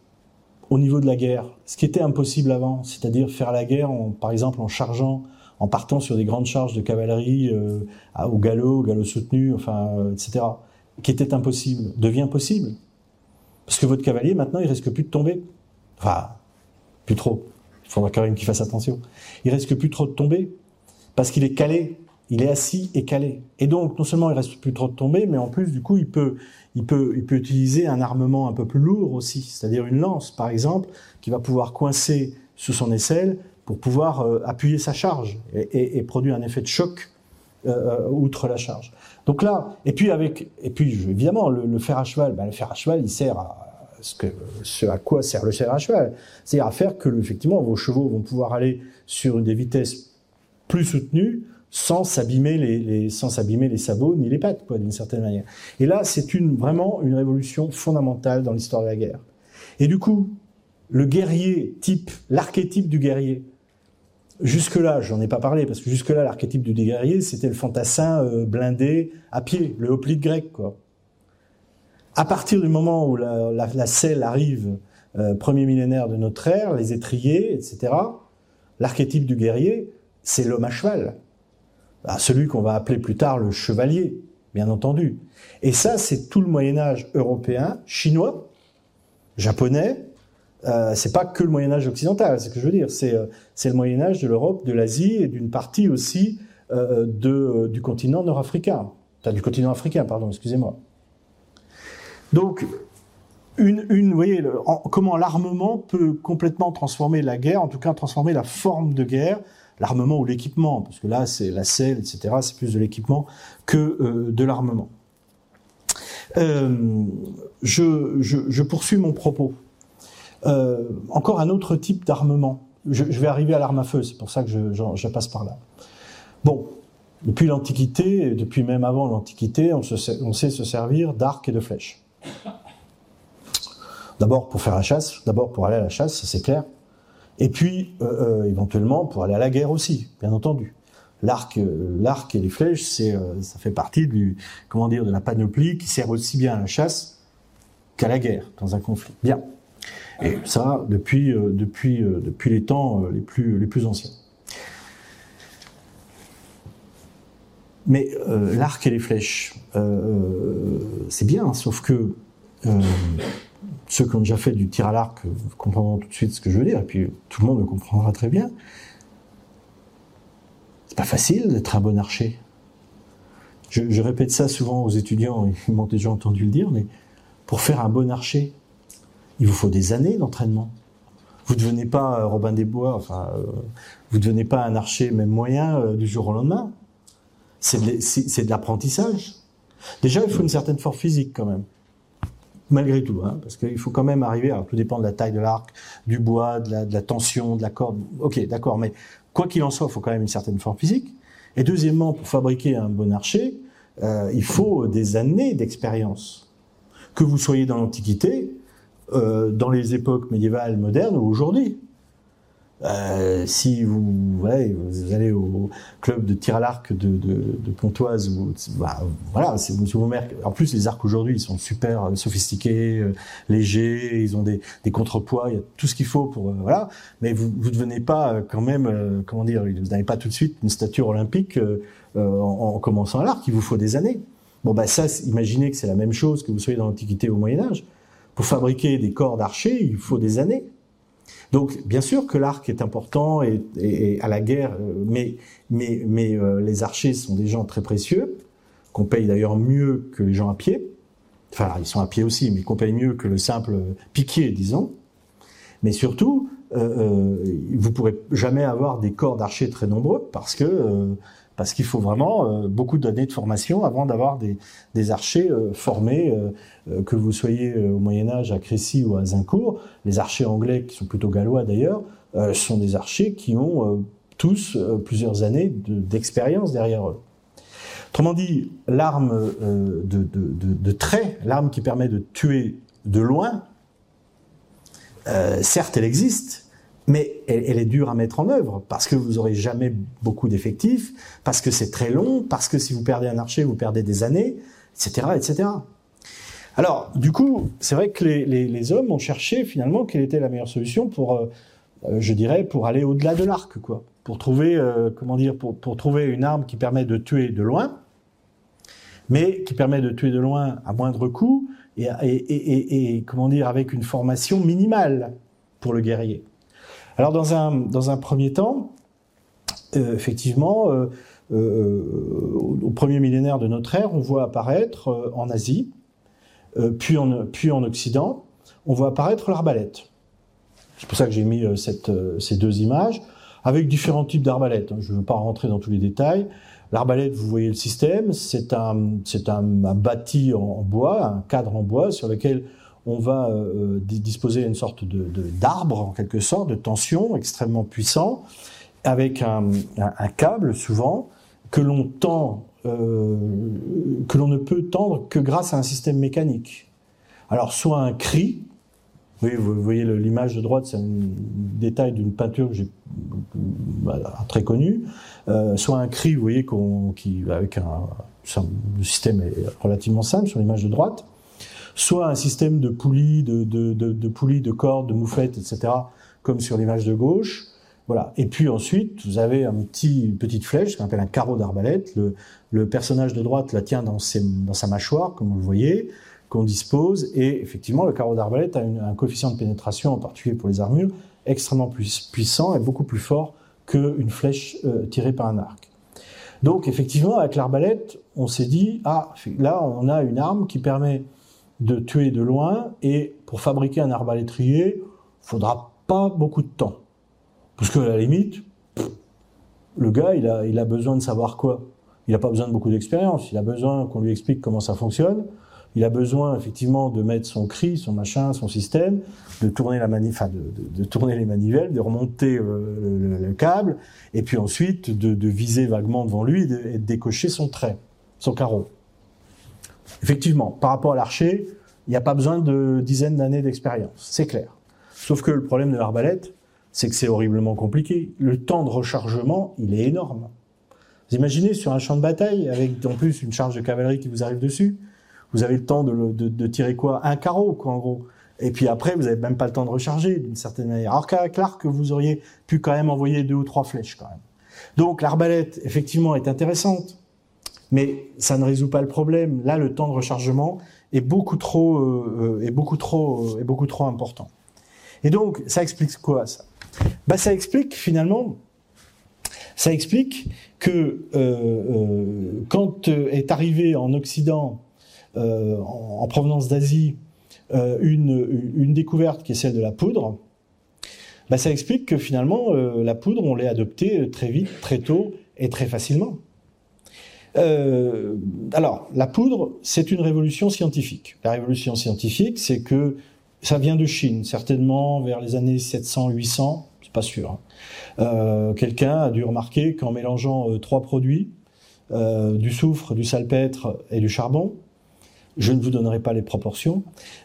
au niveau de la guerre, ce qui était impossible avant, c'est-à-dire faire la guerre, par exemple, en chargeant, en partant sur des grandes charges de cavalerie euh, au galop, au galop soutenu, enfin, etc qui était impossible devient possible. Parce que votre cavalier, maintenant, il risque plus de tomber. Enfin, plus trop. Il faudra quand même qu'il fasse attention. Il risque plus trop de tomber parce qu'il est calé. Il est assis et calé. Et donc, non seulement il risque plus trop de tomber, mais en plus, du coup, il peut, il peut, il peut utiliser un armement un peu plus lourd aussi. C'est-à-dire une lance, par exemple, qui va pouvoir coincer sous son aisselle pour pouvoir euh, appuyer sa charge et, et, produire un effet de choc euh, euh, outre la charge. Donc là, et puis avec, et puis évidemment, le, fer à cheval, ben, le fer à cheval, il sert à ce, que, ce à quoi sert le fer à cheval, c'est à faire que effectivement vos chevaux vont pouvoir aller sur des vitesses plus soutenues sans s'abîmer les, sabots ni les pattes, quoi, d'une certaine manière. Et là, c'est une vraiment une révolution fondamentale dans l'histoire de la guerre. Et du coup, le guerrier type, l'archétype du guerrier, Jusque-là, j'en ai pas parlé, parce que jusque-là, l'archétype du guerrier, c'était le fantassin euh, blindé à pied, le hoplite grec, quoi. À partir du moment où la, la, selle arrive, euh, premier millénaire de notre ère, les étriers, etc., l'archétype du guerrier, c'est l'homme à cheval. Ah, celui qu'on va appeler plus tard le chevalier, bien entendu. Et ça, c'est tout le Moyen Âge européen, chinois, japonais, euh, c'est pas que le Moyen Âge occidental, c'est ce que je veux dire. C'est euh, le Moyen Âge de l'Europe, de l'Asie et d'une partie aussi euh, de euh, du continent nord-africain, du continent africain, pardon, excusez-moi. Donc une, une, vous voyez, comment l'armement peut complètement transformer la guerre, en tout cas transformer la forme de guerre, l'armement ou l'équipement, parce que là c'est la selle, etc. C'est plus de l'équipement que de l'armement. je, je, poursuis mon propos. Euh, encore un autre type d'armement. Je, vais arriver à l'arme à feu, c'est pour ça que je, passe par là. Bon, depuis l'Antiquité, depuis même avant l'Antiquité, on, sait se servir d'arcs et de flèches. D'abord pour faire la chasse, d'abord pour aller à la chasse, c'est clair. Et puis euh, euh, éventuellement pour aller à la guerre aussi, bien entendu. L'arc, l'arc et les flèches, c'est, ça fait partie du, de la panoplie qui sert aussi bien à la chasse qu'à la guerre dans un conflit. Bien. Et ça, depuis, euh, depuis, euh, depuis les temps euh, les plus, les plus anciens. Mais l'arc et les flèches, c'est bien, sauf que ceux qui ont déjà fait du tir à l'arc comprendront tout de suite ce que je veux dire, et puis tout le monde le comprendra très bien. C'est pas facile d'être un bon archer. Je, répète ça souvent aux étudiants, ils m'ont déjà entendu le dire, mais pour faire un bon archer, il vous faut des années d'entraînement. Vous ne devenez pas euh, Robin des Bois, enfin, euh, vous ne devenez pas un archer même moyen euh, du jour au lendemain. C'est de, de l'apprentissage. Déjà, il faut une certaine force physique quand même. Malgré tout, hein, parce qu'il faut quand même arriver, alors tout dépend de la taille de l'arc, du bois, de la, tension, de la corde, ok, d'accord, mais quoi qu'il en soit, il faut quand même une certaine forme physique. Et deuxièmement, pour fabriquer un bon archer, euh, il faut des années d'expérience. Que vous soyez dans l'Antiquité, euh, dans les époques médiévales, modernes ou aujourd'hui. Euh, si vous, ouais, vous allez au club de tir à l'arc de, de, de, Pontoise, ou, bah, voilà, c'est vous En plus, les arcs aujourd'hui, ils sont super sophistiqués, euh, légers, ils ont des, des contrepoids, il y a tout ce qu'il faut pour, euh, voilà. Mais vous, vous devenez pas euh, quand même, comment dire, vous n'avez pas tout de suite une stature olympique en, en, commençant à l'arc. Il vous faut des années. Bon, bah ça, imaginez que c'est la même chose que vous soyez dans l'Antiquité ou au Moyen Âge. Pour fabriquer des corps d'archers, il faut des années. Donc, bien sûr que l'arc est important et, à la guerre, euh, mais, mais, mais euh, les archers sont des gens très précieux, qu'on paye d'ailleurs mieux que les gens à pied. Enfin, ils sont à pied aussi, mais qu'on paye mieux que le simple piquier, disons. Mais surtout, euh, euh vous pourrez jamais avoir des corps d'archers très nombreux parce que parce qu'il faut vraiment euh, beaucoup d'années de formation avant d'avoir des, archers euh, formés, euh, que vous soyez au Moyen Âge à Crécy ou à Zincourt. Les archers anglais, qui sont plutôt gallois d'ailleurs, sont des archers qui ont tous plusieurs années d'expérience derrière eux. Autrement dit, l'arme de, trait, l'arme qui permet de tuer de loin, certes elle existe, mais elle, est dure à mettre en œuvre parce que vous aurez jamais beaucoup d'effectifs, parce que c'est très long, parce que si vous perdez un archer, vous perdez des années, etc., etc. Alors, du coup, c'est vrai que les, hommes ont cherché finalement quelle était la meilleure solution pour, euh, euh, je dirais, pour aller au-delà de l'arc, quoi, pour trouver, euh, comment dire, pour, trouver une arme qui permet de tuer de loin, mais qui permet de tuer de loin à moindre coût et, et comment dire, avec une formation minimale pour le guerrier. Alors dans un, premier temps, euh, effectivement, euh, euh, au premier millénaire de notre ère, on voit apparaître en Asie, puis, en, Occident, on voit apparaître l'arbalète. C'est pour ça que j'ai mis ces deux images, avec différents types d'arbalètes. Hein. Je ne veux pas rentrer dans tous les détails. L'arbalète, vous voyez le système, c'est un, bâti en bois, un cadre en bois sur lequel on va euh, euh disposer d'une sorte de d'arbre en quelque sorte, de tension extrêmement puissant, avec un, câble souvent que l'on tend, euh, que l'on ne peut tendre que grâce à un système mécanique. Alors soit un cri, oui, vous voyez l'image de droite, c'est un détail d'une peinture que j'ai très connue. Soit un cri, vous voyez, qui avec un, le système est relativement simple sur l'image de droite soit un système de poulies, de, de, poulies, de cordes, de moufettes, etc., comme sur l'image de gauche. Voilà. Et puis ensuite, vous avez un petit, une petite flèche, qu'on appelle un carreau d'arbalète. Le, personnage de droite la tient dans, sa mâchoire, comme vous le voyez, qu'on dispose. Et effectivement, le carreau d'arbalète a un coefficient de pénétration, en particulier pour les armures, extrêmement puissant et beaucoup plus fort qu'une flèche euh, tirée par un arc. Donc effectivement, avec l'arbalète, on s'est dit, ah, là, on a une arme qui permet de tuer de loin et pour fabriquer un arbalétrier, faudra pas beaucoup de temps. Parce que à la limite, le gars, il a, besoin de savoir quoi Il n'a pas besoin de beaucoup d'expérience. Il a besoin qu'on lui explique comment ça fonctionne. Il a besoin effectivement de mettre son cri, son machin, son système, de tourner les manivelles, de remonter euh, le, le, câble, et puis ensuite de, viser vaguement devant lui et et de décocher son trait, son carreau. Effectivement, par rapport à l'archer, il n'y a pas besoin de dizaines d'années d'expérience, c'est clair. Sauf que le problème de l'arbalète, c'est que c'est horriblement compliqué. Le temps de rechargement, il est énorme. Vous imaginez sur un champ de bataille, avec en plus une charge de cavalerie qui vous arrive dessus, vous avez le temps de, tirer quoi? Un carreau, quoi, en gros. Et puis après, vous n'avez même pas le temps de recharger, d'une certaine manière. Alors qu'avec l'arc, vous auriez pu quand même envoyer deux ou trois flèches, quand même. Donc l'arbalète, effectivement, est intéressante mais ça ne résout pas le problème. Là, le temps de rechargement est beaucoup trop, euh, euh, trop important. Et donc, ça explique quoi ça? Bah, ça explique finalement, ça explique que euh, euh quand euh, est arrivé en Occident, euh, en, en, provenance d'Asie, une, une découverte qui est celle de la poudre, bah, ça explique que finalement, la poudre, on l'a adoptée très vite, très tôt et très facilement. Euh, alors, la poudre, c'est une révolution scientifique. La révolution scientifique, c'est que ça vient de Chine, certainement vers les années 700-800, c'est pas sûr. Hein. Euh, quelqu'un a dû remarquer qu'en mélangeant euh, trois produits, du soufre, du salpêtre et du charbon, je ne vous donnerai pas les proportions.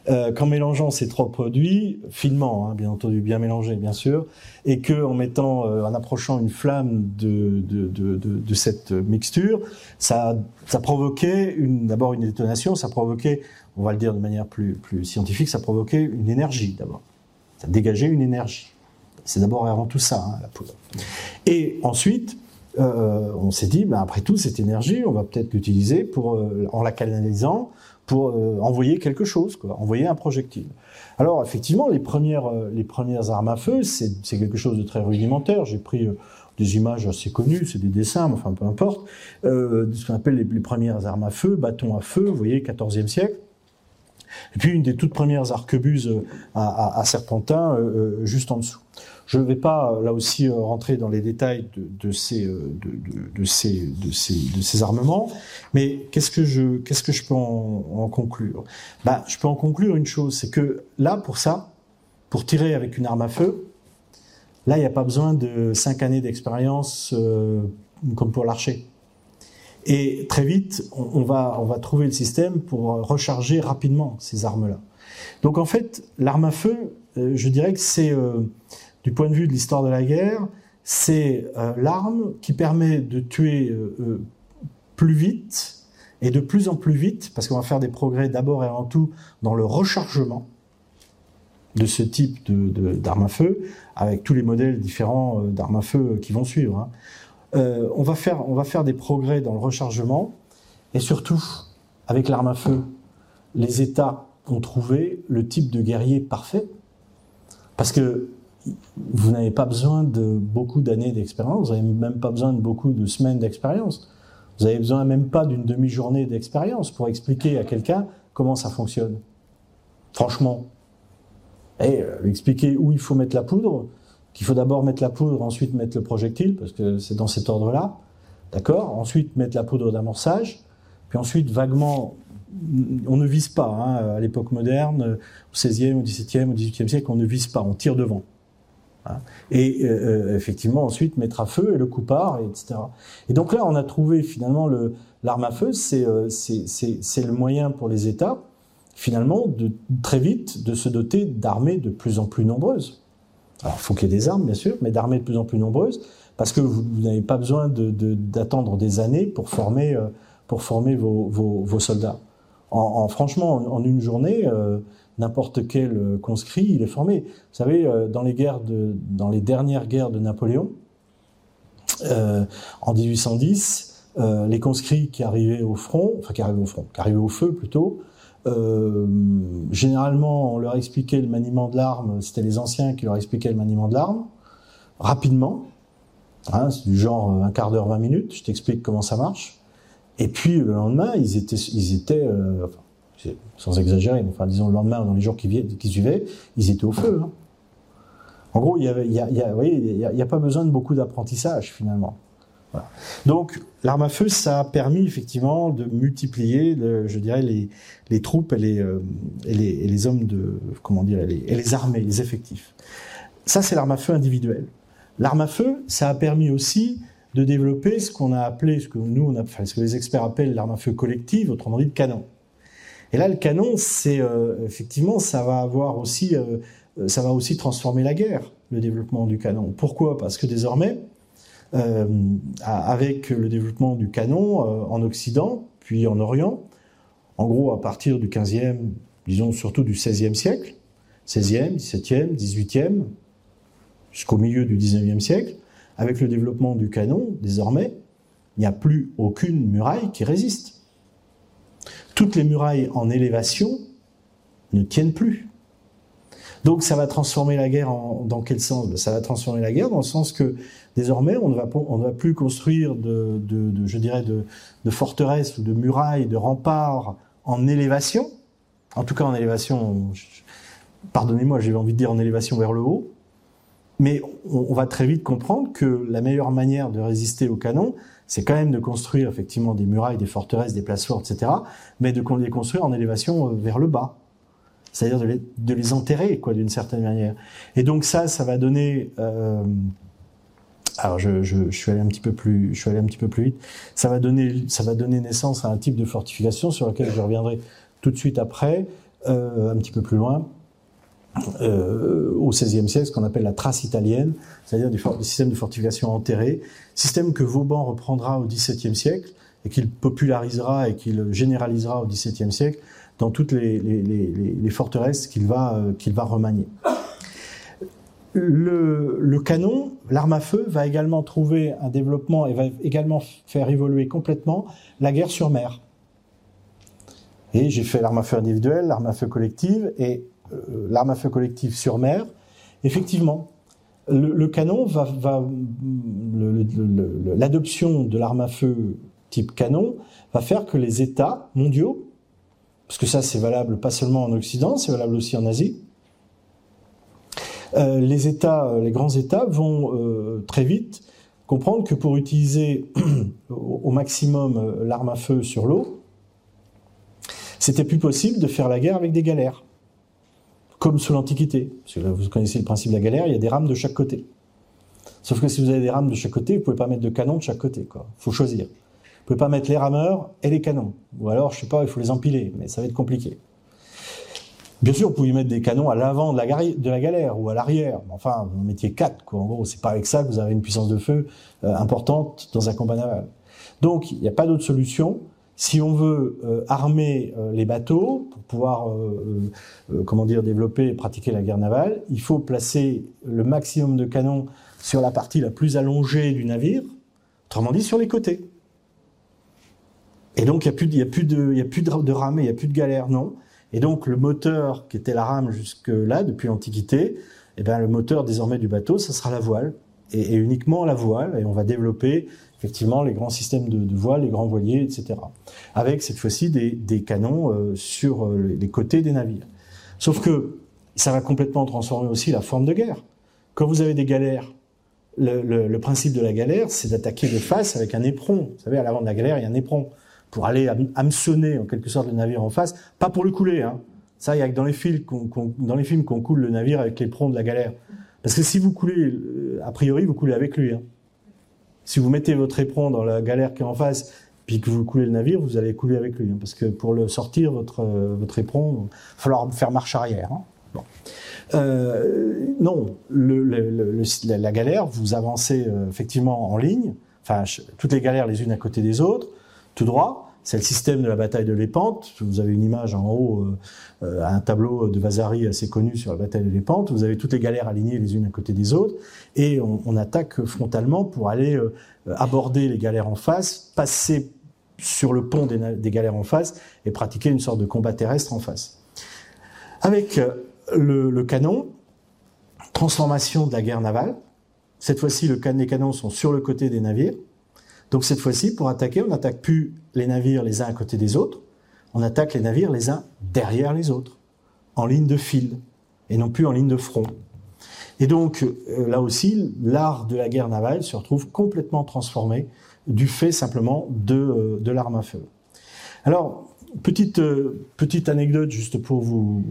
Euh, qu'en mélangeant ces trois produits, finement, hein, bien entendu, bien mélangé, bien sûr, et que en mettant, euh, en approchant une flamme de, de, de, de cette mixture, ça, ça provoquait d'abord une détonation, ça provoquait, on va le dire de manière plus, plus scientifique, ça provoquait une énergie d'abord. Ça dégageait une énergie. C'est d'abord avant tout ça, hein, la poudre. Et ensuite, euh, on s'est dit, ben après tout, cette énergie, on va peut-être l'utiliser pour, euh, en la canalisant, pour euh, envoyer quelque chose, quoi, envoyer un projectile. Alors effectivement, les premières, euh, les premières armes à feu, c'est quelque chose de très rudimentaire. J'ai pris euh, des images assez connues, c'est des dessins, mais enfin peu importe, euh, ce qu'on appelle les, les, premières armes à feu, bâtons à feu, vous voyez, 14e siècle. Et puis une des toutes premières arquebuses à, à, serpentin, juste en dessous. Je ne vais pas là aussi euh, rentrer dans les détails de, ces, euh, armements, mais qu'est-ce que je, peux en, conclure? Bah, Je peux en conclure une chose, c'est que là, pour ça, pour tirer avec une arme à feu, là, il n'y a pas besoin de cinq années d'expérience euh, comme pour l'archer. Et très vite, on, va, trouver le système pour recharger rapidement ces armes-là. Donc en fait, l'arme à feu, euh, je dirais que c'est euh, du point de vue de l'histoire de la guerre, c'est euh, l'arme qui permet de tuer euh, euh, plus vite et de plus en plus vite, parce qu'on va faire des progrès d'abord et avant tout dans le rechargement de ce type d'armes de, à feu, avec tous les modèles différents euh, d'armes à feu qui vont suivre. Hein. Euh, on, va faire, on va des progrès dans le rechargement, et surtout, avec l'arme à feu, les États ont trouvé le type de guerrier parfait, parce que vous n'avez pas besoin de beaucoup d'années d'expérience, vous n'avez même pas besoin de beaucoup de semaines d'expérience. Vous avez besoin même pas d'une demi-journée d'expérience pour expliquer à quelqu'un comment ça fonctionne. Franchement. Et euh, expliquer où il faut mettre la poudre, qu'il faut d'abord mettre la poudre, ensuite mettre le projectile, parce que c'est dans cet ordre-là. D'accord? Ensuite mettre la poudre d'amorçage, puis ensuite vaguement on ne vise pas hein, à l'époque moderne, au 16e, au 17e, au 18e siècle, on ne vise pas, on tire devant. Hein. Et euh, euh, effectivement, ensuite, mettre à feu et le coup part, etc. Et donc là, on a trouvé finalement l'arme à feu, c'est euh, le moyen pour les États, finalement, très vite, de se doter d'armées de plus en plus nombreuses. Alors, il faut qu'il y ait des armes, bien sûr, mais d'armées de plus en plus nombreuses, parce que vous, n'avez pas besoin d'attendre de, des années pour former, euh, pour former vos, vos, vos soldats. En, en, franchement, en, une journée, euh, n'importe quel euh, conscrit, il est formé. Vous savez, euh, dans les guerres de, dans les dernières guerres de Napoléon, euh, en 1810, euh, les conscrits qui arrivaient au front, enfin qui arrivaient au front, qui arrivaient au feu plutôt, euh, généralement on leur expliquait le maniement de l'arme, c'était les anciens qui leur expliquaient le maniement de l'arme, rapidement, hein, c'est du genre un quart d'heure, 20 minutes, je t'explique comment ça marche, et puis le lendemain, ils étaient, ils étaient euh, sans exagérer, enfin disons le lendemain, dans les jours qui, qui suivaient, ils étaient au feu. Hein. En gros, il n'y a, y a, y a, pas besoin de beaucoup d'apprentissage finalement. Donc l'arme à feu, ça a permis effectivement de multiplier, je dirais, les, troupes et les, euh, et les, hommes de, comment dire, les, et les armées, les effectifs. Ça, c'est l'arme à feu individuelle. L'arme à feu, ça a permis aussi de développer ce qu'on a appelé, ce que nous, on a, ce que les experts appellent l'arme à feu collective, autrement dit le canon. Et là, le canon, c'est euh, effectivement, ça va avoir aussi, euh, ça va aussi transformer la guerre, le développement du canon. Pourquoi? Parce que désormais, avec le développement du canon euh, en Occident, puis en Orient, en gros à partir du 15e, disons surtout du 16e siècle, 16e, 17e, 18e, jusqu'au milieu du 19e siècle, avec le développement du canon, désormais, il n'y a plus aucune muraille qui résiste. Toutes les murailles en élévation ne tiennent plus. Donc ça va transformer la guerre dans quel sens? Ça va transformer la guerre dans le sens que désormais on ne va, plus construire de, je dirais, de, forteresses ou de murailles, de remparts en élévation. En tout cas en élévation, pardonnez-moi, j'ai envie de dire en élévation vers le haut. Mais on, va très vite comprendre que la meilleure manière de résister au canon, c'est quand même de construire effectivement des murailles, des forteresses, des places fortes, etc., mais de les construire en élévation euh, vers le bas. C'est-à-dire de les, de les, enterrer, quoi, d'une certaine manière. Et donc ça, ça va donner... Euh, alors je, suis allé un petit peu plus, je suis allé un petit peu plus vite. Ça va donner, ça va donner naissance à un type de fortification sur lequel je reviendrai tout de suite après, euh, un petit peu plus loin, euh, au XVIe siècle, ce qu'on appelle la trace italienne, c'est-à-dire des, des, systèmes de fortification enterrés, système que Vauban reprendra au XVIIe siècle et qu'il popularisera et qu'il généralisera au XVIIe siècle dans toutes les forteresses qu'il va, euh, qu'il va remanier. Le, canon, l'arme à feu, va également trouver un développement et va également faire évoluer complètement la guerre sur mer. Et j'ai fait l'arme à feu individuelle, l'arme à feu collective, et euh, l'arme à feu collective sur mer, effectivement, le, canon va, va l'adoption de l'arme à feu type canon va faire que les États mondiaux, parce que ça c'est valable pas seulement en Occident, c'est valable aussi en Asie, les États, les grands États vont euh, très vite comprendre que pour utiliser au maximum euh, l'arme à feu sur l'eau, c'était plus possible de faire la guerre avec des galères comme sous l'Antiquité. Parce vous connaissez le principe de la galère, il y a des rames de chaque côté. Sauf que si vous avez des rames de chaque côté, vous pouvez pas mettre de canons de chaque côté. Il faut choisir. Vous pouvez pas mettre les rameurs et les canons. Ou alors, je sais pas, il faut les empiler, mais ça va être compliqué. Bien sûr, vous pouvez mettre des canons à l'avant de la, galère ou à l'arrière. Enfin, vous en mettiez quatre. Quoi. En gros, c'est pas avec ça que vous avez une puissance de feu euh, importante dans un combat naval. Donc, il n'y a pas d'autre solution si on veut euh, armer euh, les bateaux pour pouvoir, comment dire, développer et pratiquer la guerre navale, il faut placer le maximum de canons sur la partie la plus allongée du navire, autrement dit sur les côtés. Et donc il n'y a plus, a plus de, y de, il n'y a plus de galère, non. Et donc le moteur qui était la rame jusque là depuis l'Antiquité, eh bien le moteur désormais du bateau, ça sera la voile et, uniquement la voile. Et on va développer effectivement les grands systèmes de, de voile, les grands voiliers, etc. Avec cette fois-ci des, canons euh, sur euh, les côtés des navires. Sauf que ça va complètement transformer aussi la forme de guerre. Quand vous avez des galères, le, le principe de la galère, c'est d'attaquer de face avec un éperon. Vous savez, à l'avant de la galère, il y a un éperon pour aller hameçonner en quelque sorte le navire en face, pas pour le couler. Hein. Ça, il y a que dans les films qu'on les qu'on coule le navire avec l'éperon de la galère. Parce que si vous coulez, euh, a priori, vous coulez avec lui. Hein. Si vous mettez votre éperon dans la galère qui est en face, puis que vous coulez le navire, vous allez couler avec lui. Hein, parce que pour le sortir, votre, euh, votre éperon, il va falloir faire marche arrière. Hein. Euh, non, la galère, vous avancez effectivement en ligne, enfin toutes les galères les unes à côté des autres, tout droit. C'est le système de la bataille de l'Épante. Vous avez une image en haut, euh, un tableau de Vasari assez connu sur la bataille de l'Épante. Vous avez toutes les galères alignées les unes à côté des autres, et on, attaque frontalement pour aller euh, aborder les galères en face, passer sur le pont des, galères en face et pratiquer une sorte de combat terrestre en face. Avec euh, le, le canon, transformation de la guerre navale. Cette fois-ci, le can les canons sont sur le côté des navires. Donc cette fois-ci, pour attaquer, on n'attaque plus les navires les uns à côté des autres, on attaque les navires les uns derrière les autres, en ligne de fil, et non plus en ligne de front. Et donc euh, là aussi, l'art de la guerre navale se retrouve complètement transformé du fait simplement de, euh, l'arme à feu. Alors, petite, euh, petite anecdote juste pour vous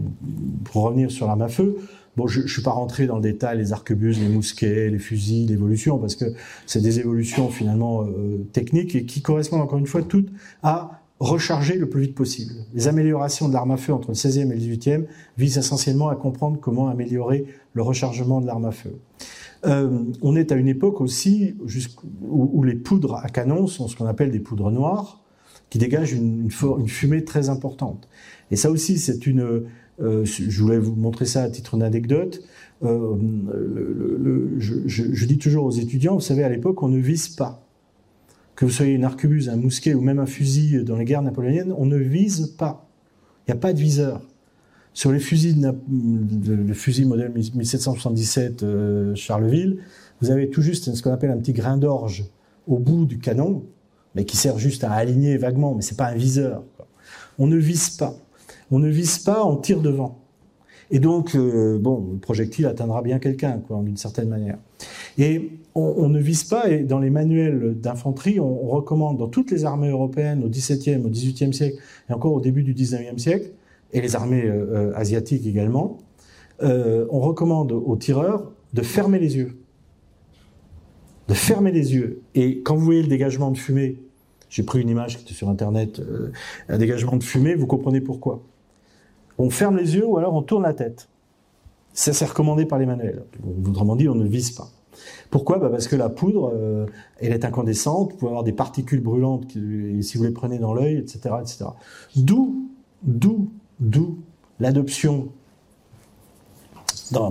pour revenir sur l'arme à feu. Bon, je ne suis pas rentré dans le détail, les arquebuses, les mousquets, les fusils, l'évolution, parce que c'est des évolutions finalement euh, techniques et qui correspondent encore une fois toutes à recharger le plus vite possible. Les améliorations de l'arme à feu entre le 16e et le 18e visent essentiellement à comprendre comment améliorer le rechargement de l'arme à feu. Euh, on est à une époque aussi où, où, les poudres à canon sont ce qu'on appelle des poudres noires, qui dégagent une, une, une fumée très importante. Et ça aussi, c'est une euh, je voulais vous montrer ça à titre d'anecdote. Euh, je, dis toujours aux étudiants, vous savez, à l'époque, on ne vise pas. Que vous soyez une arquebuse, un mousquet ou même un fusil dans les guerres napoléoniennes, on ne vise pas. Il n'y a pas de viseur. Sur les fusils, de, le fusil modèle 1777 euh, Charleville, vous avez tout juste ce qu'on appelle un petit grain d'orge au bout du canon, mais qui sert juste à aligner vaguement, mais c'est pas un viseur. On ne vise pas. On ne vise pas, on tire devant. Et donc, euh, bon, le projectile atteindra bien quelqu'un, quoi, d'une certaine manière. Et on, ne vise pas, et dans les manuels d'infanterie, on, recommande dans toutes les armées européennes au XVIIe, au XVIIIe siècle, et encore au début du XIXe siècle, et les armées euh, euh, asiatiques également, on recommande aux tireurs de fermer les yeux. De fermer les yeux. Et quand vous voyez le dégagement de fumée, j'ai pris une image qui était sur Internet, un dégagement de fumée, vous comprenez pourquoi on ferme les yeux ou alors on tourne la tête. Ça, c'est recommandé par les manuels. Autrement dit, on ne vise pas. Pourquoi? Bah Parce que la poudre, euh, elle est incandescente, vous pouvez avoir des particules brûlantes si vous les prenez dans l'œil, etc. etc. D'où, d'où, d'où l'adoption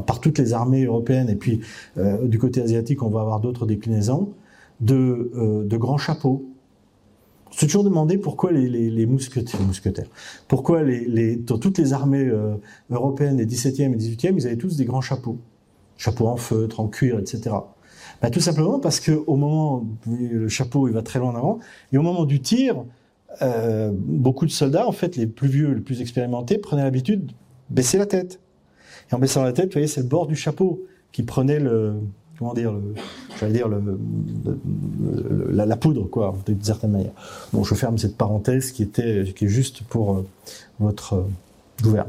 par toutes les armées européennes et puis euh, du côté asiatique, on va avoir d'autres déclinaisons, de, euh, de grands chapeaux s'est toujours demandé pourquoi les, mousquetaires, pourquoi dans toutes les armées euh, européennes des 17e et 18e, ils avaient tous des grands chapeaux, chapeaux en feutre, en cuir, etc. Bah, tout simplement parce que au moment, le chapeau il va très loin en avant, et au moment du tir, euh, beaucoup de soldats, en fait, les plus vieux, les plus expérimentés, prenaient l'habitude de baisser la tête. Et en baissant la tête, vous voyez, c'est le bord du chapeau qui prenait le, comment dire, j'allais dire la, poudre, quoi, d'une certaine manière. Bon, je ferme cette parenthèse qui était, qui est juste pour euh, votre euh.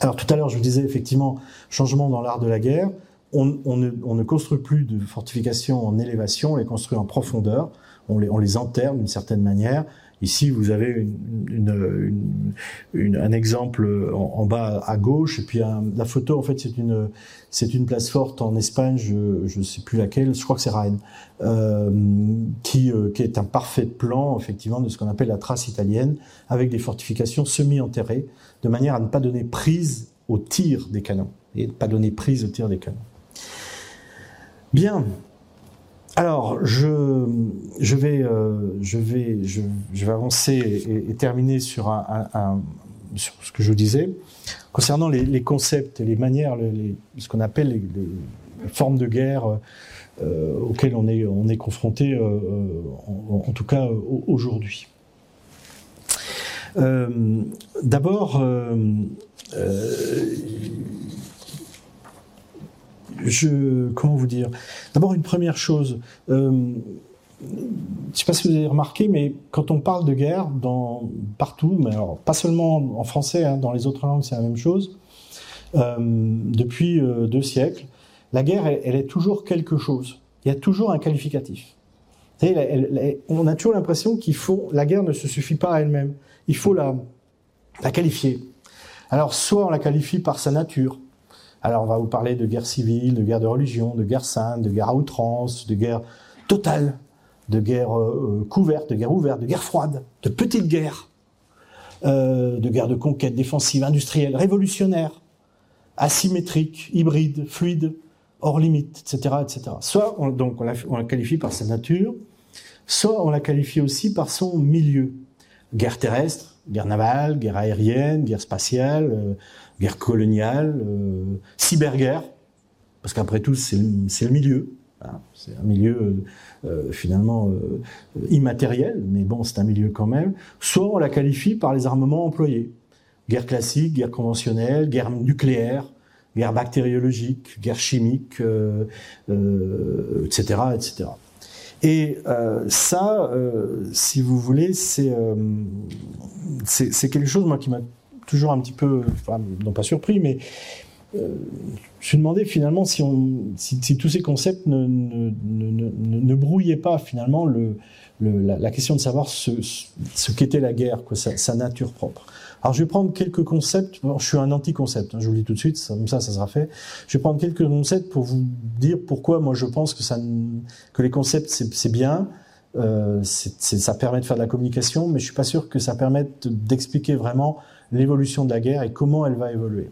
Alors tout à l'heure, je vous disais effectivement changement dans l'art de la guerre. On, on, ne, on, ne, construit plus de fortifications en élévation, on les construit en profondeur, on les, on les enterre d'une certaine manière. Ici, vous avez un exemple en, bas à gauche, et puis la photo, en fait, c'est une, c'est une place forte en Espagne, je ne sais plus laquelle, je crois que c'est Rennes, euh, qui, euh, qui est un parfait plan, effectivement, de ce qu'on appelle la trace italienne, avec des fortifications semi-enterrées, de manière à ne pas donner prise au tir des canons, et ne pas donner prise au tir des canons. Bien, alors, je, je, vais, euh, je, vais, je, vais avancer et, terminer sur, un, sur ce que je disais. Concernant les, concepts et les manières, ce qu'on appelle les, formes de guerre euh, auxquelles on est, on est confronté, euh, en, tout cas aujourd'hui. D'abord, je, comment vous dire? D'abord, une première chose. Euh, je ne sais pas si vous avez remarqué, mais quand on parle de guerre dans, partout, mais alors pas seulement en français, hein, dans les autres langues c'est la même chose, euh, depuis euh, deux siècles, la guerre, elle, est toujours quelque chose. Il y a toujours un qualificatif. On a toujours l'impression qu'il faut, la guerre ne se suffit pas à elle-même. Il faut la qualifier. Alors, soit on la qualifie par sa nature, alors on va vous parler de guerre civile, de guerre de religion, de guerre sainte, de guerre à outrance, de guerre totale, de guerre euh, euh, couverte, de guerre ouverte, de guerre froide, de petite guerre, euh, de guerre de conquête défensive, industrielle, révolutionnaire, asymétrique, hybride, fluide, hors limite, etc., etc. Soit on, donc on la, on la qualifie par sa nature, soit on la qualifie aussi par son milieu. Guerre terrestre, guerre navale, guerre aérienne, guerre spatiale, guerre coloniale, euh, cyberguerre, parce qu'après tout, c'est le, milieu. Hein. c'est un milieu euh, euh, finalement immatériel, mais bon, c'est un milieu quand même. Soit on la qualifie par les armements employés. Guerre classique, guerre conventionnelle, guerre nucléaire, guerre bactériologique, guerre chimique, etc., etc. Et ça, si vous voulez, c'est c'est quelque chose moi qui m'a toujours un petit peu, enfin, non pas surpris, mais euh, je me demandé finalement si, on, si, tous ces concepts ne, ne, ne, ne, brouillaient pas finalement le, le, la, question de savoir ce, ce qu'était la guerre, quoi, sa, sa, nature propre. Alors je vais prendre quelques concepts, je suis un anti-concept, hein, je vous le dis tout de suite, comme ça ça sera fait. Je vais prendre quelques concepts pour vous dire pourquoi moi je pense que, ça, que les concepts c'est bien, euh, ça permet de faire de la communication, mais je suis pas sûr que ça permette d'expliquer vraiment l'évolution de la guerre et comment elle va évoluer.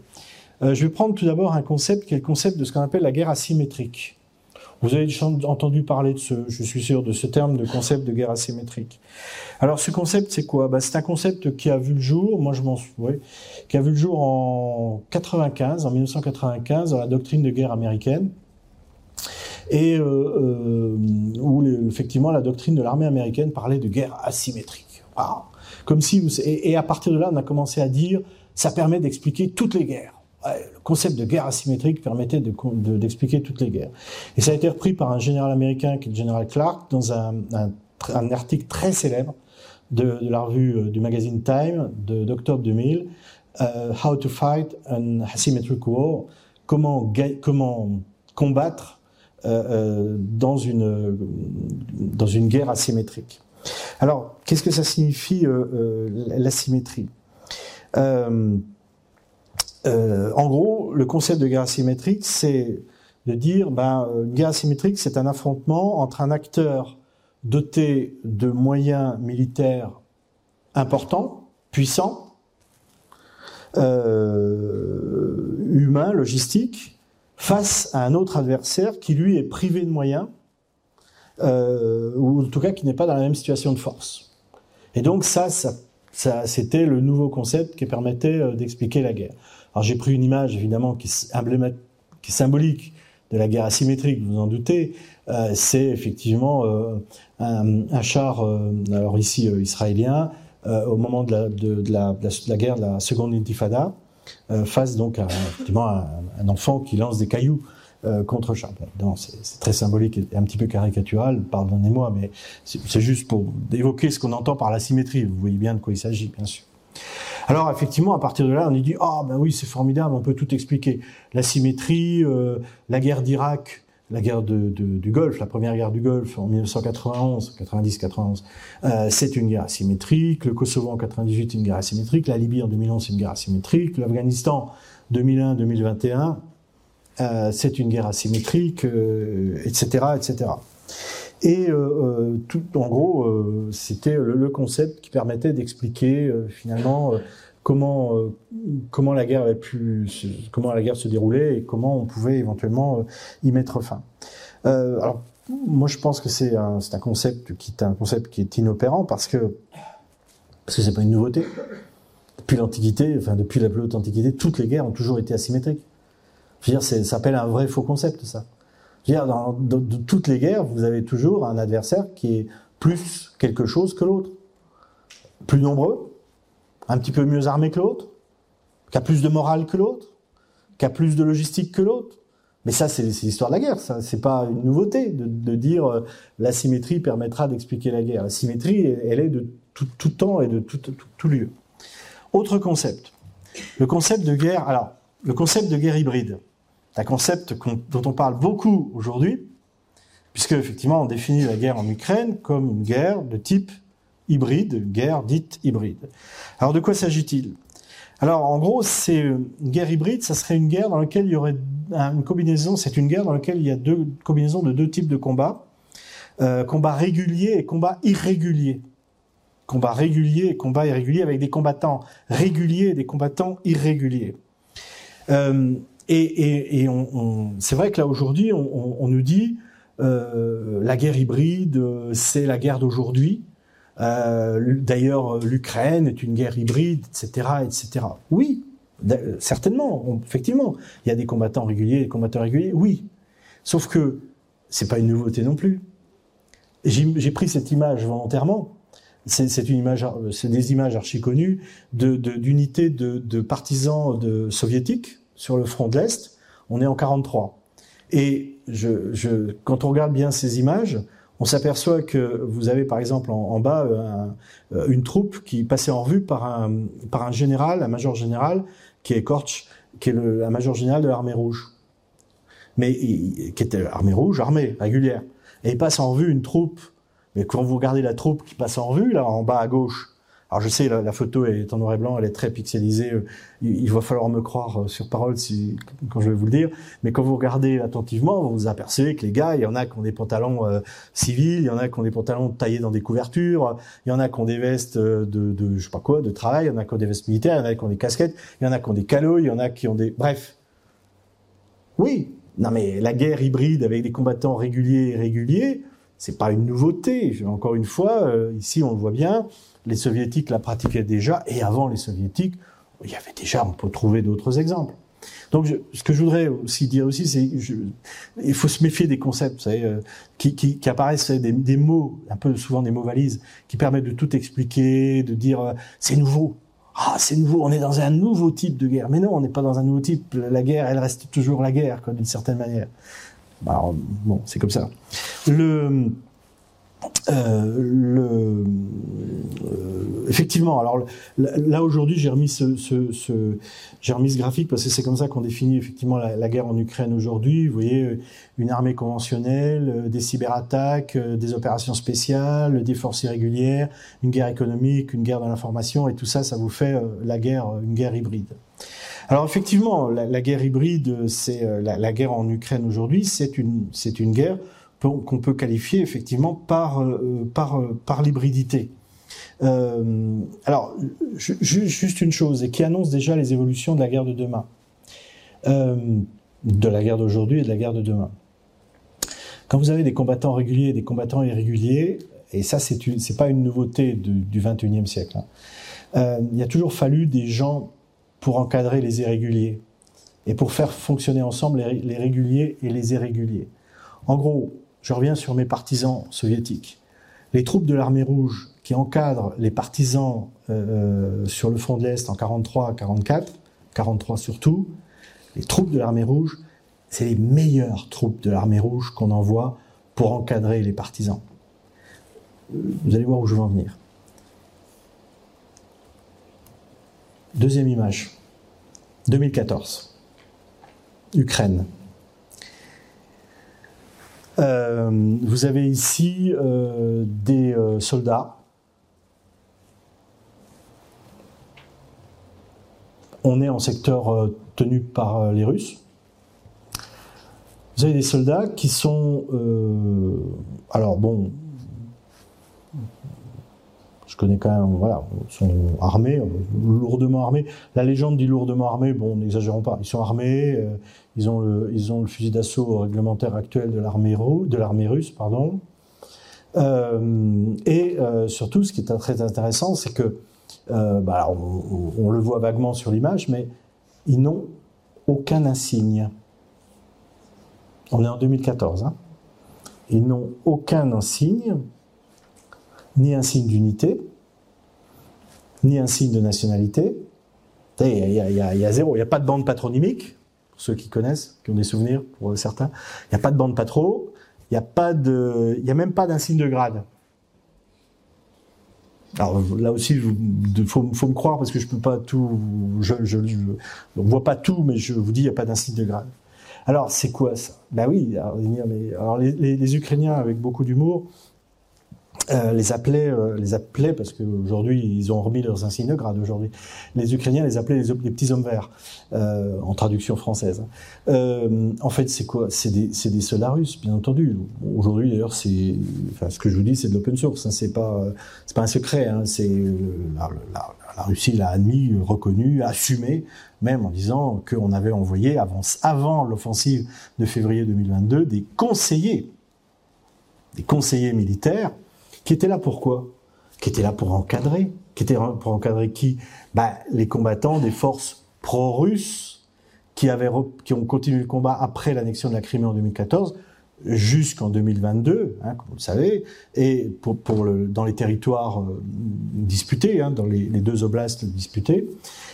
Euh, je vais prendre tout d'abord un concept qui est le concept de ce qu'on appelle la guerre asymétrique. Vous avez entendu parler de ce, je suis sûr, de ce terme de concept de guerre asymétrique. Alors ce concept, c'est quoi? Bah, C'est un concept qui a vu le jour, moi je m'en souviens, qui a vu le jour en 95, en 1995, dans la doctrine de guerre américaine, et euh, euh, où effectivement la doctrine de l'armée américaine parlait de guerre asymétrique. Comme si, et, à partir de là, on a commencé à dire, ça permet d'expliquer toutes les guerres. le concept de guerre asymétrique permettait d'expliquer toutes les guerres. Et ça a été repris par un général américain qui est le général Clark dans un, article très célèbre de, de, la revue euh, du magazine Time d'octobre 2000, euh, How to Fight an Asymmetric War, comment, comment combattre euh, euh, dans, une, dans une guerre asymétrique. Alors, qu'est-ce que ça signifie euh, l'asymétrie En gros, le concept de guerre asymétrique, c'est de dire, ben, une guerre asymétrique, c'est un affrontement entre un acteur doté de moyens militaires importants, puissants, euh, humains, logistiques, face à un autre adversaire qui lui est privé de moyens, euh, ou en tout cas qui n'est pas dans la même situation de force. Et donc ça, c'était le nouveau concept qui permettait euh, d'expliquer la guerre. Alors j'ai pris une image évidemment qui est symbolique de la guerre asymétrique, vous en doutez. Euh, c'est effectivement un, char, alors ici israélien, au moment de la, guerre de la seconde intifada, face donc à, un, enfant qui lance des cailloux euh, contre Charles. c'est très symbolique et un petit peu caricatural, pardonnez-moi, mais c'est juste pour évoquer ce qu'on entend par la symétrie. Vous voyez bien de quoi il s'agit, bien sûr. Alors effectivement, à partir de là, on dit ah ben oui, c'est formidable, on peut tout expliquer. La symétrie, euh, la guerre d'Irak, la guerre du Golfe, la première guerre du Golfe en 1991, 90-91, euh, c'est une guerre asymétrique. Le Kosovo en 98, une guerre asymétrique. La Libye en 2011, c'est une guerre asymétrique. L'Afghanistan 2001-2021, euh, c'est une guerre asymétrique, etc., euh, etc. Et euh, euh, tout, en gros, c'était le, concept qui permettait d'expliquer finalement comment euh, comment la guerre avait pu comment la guerre se déroulait et comment on pouvait éventuellement euh, y mettre fin. Euh, alors moi je pense que c'est un un concept qui est un concept qui est inopérant parce que parce que c'est pas une nouveauté. Depuis l'Antiquité, enfin depuis la plus haute Antiquité, toutes les guerres ont toujours été asymétriques. Je veux dire, ça s'appelle un vrai faux concept ça. Je veux dire, dans, toutes les guerres, vous avez toujours un adversaire qui est plus quelque chose que l'autre, plus nombreux, un petit peu mieux armé que l'autre, qui a plus de morale que l'autre, qui a plus de logistique que l'autre. Mais ça, c'est l'histoire de la guerre. Ça, c'est pas une nouveauté de, dire euh, la symétrie permettra d'expliquer la guerre. La symétrie, elle est de tout, temps et de tout, tout, tout, lieu. Autre concept. Le concept de guerre. Alors, le concept de guerre hybride. Un concept dont on parle beaucoup aujourd'hui, puisque effectivement, on définit la guerre en Ukraine comme une guerre de type hybride, guerre dite hybride. Alors de quoi s'agit-il? Alors en gros, c'est une guerre hybride, ça serait une guerre dans laquelle il y aurait une combinaison, c'est une guerre dans laquelle il y a deux combinaisons de deux types de combats, euh, combat régulier et combat irrégulier. Combat régulier et combat irrégulier avec des combattants réguliers et des combattants irréguliers. Euh, et, et, et on, on, c'est vrai que là aujourd'hui, on, on, nous dit euh, la guerre hybride, c'est la guerre d'aujourd'hui. Euh, D'ailleurs, l'Ukraine est une guerre hybride, etc., etc. Oui, certainement, effectivement, il y a des combattants réguliers, des combattants réguliers. Oui, sauf que c'est pas une nouveauté non plus. J'ai pris cette image volontairement. C'est une image, c'est des images archi connues d'unités de, de, de, partisans de soviétiques sur le front de l'est. On est en 43. Et quand on regarde bien ces images, on s'aperçoit que vous avez par exemple en, bas euh, euh, une troupe qui passait en revue par un, par un général, un major général, qui est Korch, qui est le, major général de l'armée rouge. Mais qui était l'armée rouge, armée régulière. Et il passe en revue une troupe. Mais quand vous regardez la troupe qui passe en revue, là, en bas à gauche, alors je sais, la, la, photo est en noir et blanc, elle est très pixelisée. Euh, il, il va falloir me croire euh, sur parole si, quand je vais vous le dire. Mais quand vous regardez attentivement, vous vous apercevez que les gars, il y en a qui ont des pantalons euh, civils, il y en a qui ont des pantalons taillés dans des couvertures, il y en a qui ont des vestes de, de je sais pas quoi, de travail, il y en a qui ont des vestes militaires, il y en a qui ont des casquettes, il y en a qui ont des calots, il y en a qui ont des... Bref. Oui, non mais la guerre hybride avec des combattants réguliers et irréguliers, c'est pas une nouveauté. Encore une fois, ici on le voit bien, les soviétiques la pratiquaient déjà, et avant les soviétiques, il y avait déjà, on peut trouver d'autres exemples. Donc, ce que je voudrais aussi dire aussi, c'est il faut se méfier des concepts, vous savez, euh, qui, apparaissent des, mots, un peu souvent des mots valises, qui permettent de tout expliquer, de dire euh, c'est nouveau. ah c'est nouveau, on est dans un nouveau type de guerre. Mais non, on n'est pas dans un nouveau type. La guerre, elle reste toujours la guerre, d'une certaine manière. Bah, bon, c'est comme ça. Le le, euh, effectivement, alors là aujourd'hui j'ai remis ce, ce, ce j'ai remis ce graphique parce que c'est comme ça qu'on définit effectivement la, guerre en Ukraine aujourd'hui. Vous voyez une armée conventionnelle, euh, des cyberattaques, des opérations spéciales, des forces irrégulières, une guerre économique, une guerre de l'information et tout ça, ça vous fait la guerre, une guerre hybride. Alors effectivement, la, la guerre hybride, c'est la, la, guerre en Ukraine aujourd'hui, c'est une c'est une guerre qu'on peut qualifier effectivement par, euh, par, euh, par l'hybridité. Euh, alors, juste une chose, et qui annonce déjà les évolutions de la guerre de demain, de la guerre d'aujourd'hui et de la guerre de demain. Quand vous avez des combattants réguliers et des combattants irréguliers, et ça c'est c'est pas une nouveauté du, 21e siècle, hein, il a toujours fallu des gens pour encadrer les irréguliers et pour faire fonctionner ensemble les, les réguliers et les irréguliers. En gros, je reviens sur mes partisans soviétiques. Les troupes de l'armée rouge qui encadrent les partisans euh, euh sur le front de l'Est en 43 44, 43 surtout, les troupes de l'armée rouge, c'est les meilleures troupes de l'armée rouge qu'on envoie pour encadrer les partisans. Vous allez voir où je veux en venir. Deuxième image. 2014. Ukraine. Euh, vous avez ici euh, des euh, soldats. On est en secteur tenu par les Russes. Vous avez des soldats qui sont, alors bon, je connais quand même, voilà, sont armés, lourdement armés. La légende dit lourdement armés, bon, n'exagérons pas, ils sont armés, euh, ils, ont le, ils ont le fusil d'assaut réglementaire actuel de l'armée russe, pardon. Euh, et euh, surtout, ce qui est très intéressant, c'est que, bah, on, le voit vaguement sur l'image, mais ils n'ont aucun insigne. On est en 2014, hein. Ils n'ont aucun insigne ni un signe d'unité, ni un signe de nationalité. Il y, a, zéro. Il n'y a pas de bande patronymique, pour ceux qui connaissent, qui ont des souvenirs, pour certains. Il n'y a pas de bande patro. Il n'y a a même pas d'insigne de grade. Alors là aussi, il faut, me croire parce que je peux pas tout, je, je, je on voit pas tout, mais je vous dis, il n'y a pas d'insigne de grade. Alors c'est quoi ça? Ben oui, alors, les, Ukrainiens avec beaucoup d'humour euh, les appelaient, euh, les appelaient parce qu'aujourd'hui ils ont remis leurs insignes de grade. Aujourd'hui, les Ukrainiens les appelaient les, petits hommes verts euh, en traduction française. Euh, en fait, c'est quoi? C'est des, des, soldats russes, bien entendu. Aujourd'hui, d'ailleurs, c'est, enfin, ce que je vous dis, c'est de l'open source. Hein, c'est pas, c'est pas un secret. Hein, c'est la, Russie l'a admis, reconnu, assumé, même en disant qu'on avait envoyé avant l'offensive de février 2022 des conseillers, des conseillers militaires qui était là pour quoi? Qui était là pour encadrer? Qui était pour encadrer qui? Bah, Les combattants des forces pro-russes qui, avaient, qui ont continué le combat après l'annexion de la Crimée en 2014 jusqu'en 2022, hein, comme vous le savez, et pour, dans les territoires euh, disputés, hein, dans les, deux oblasts disputés,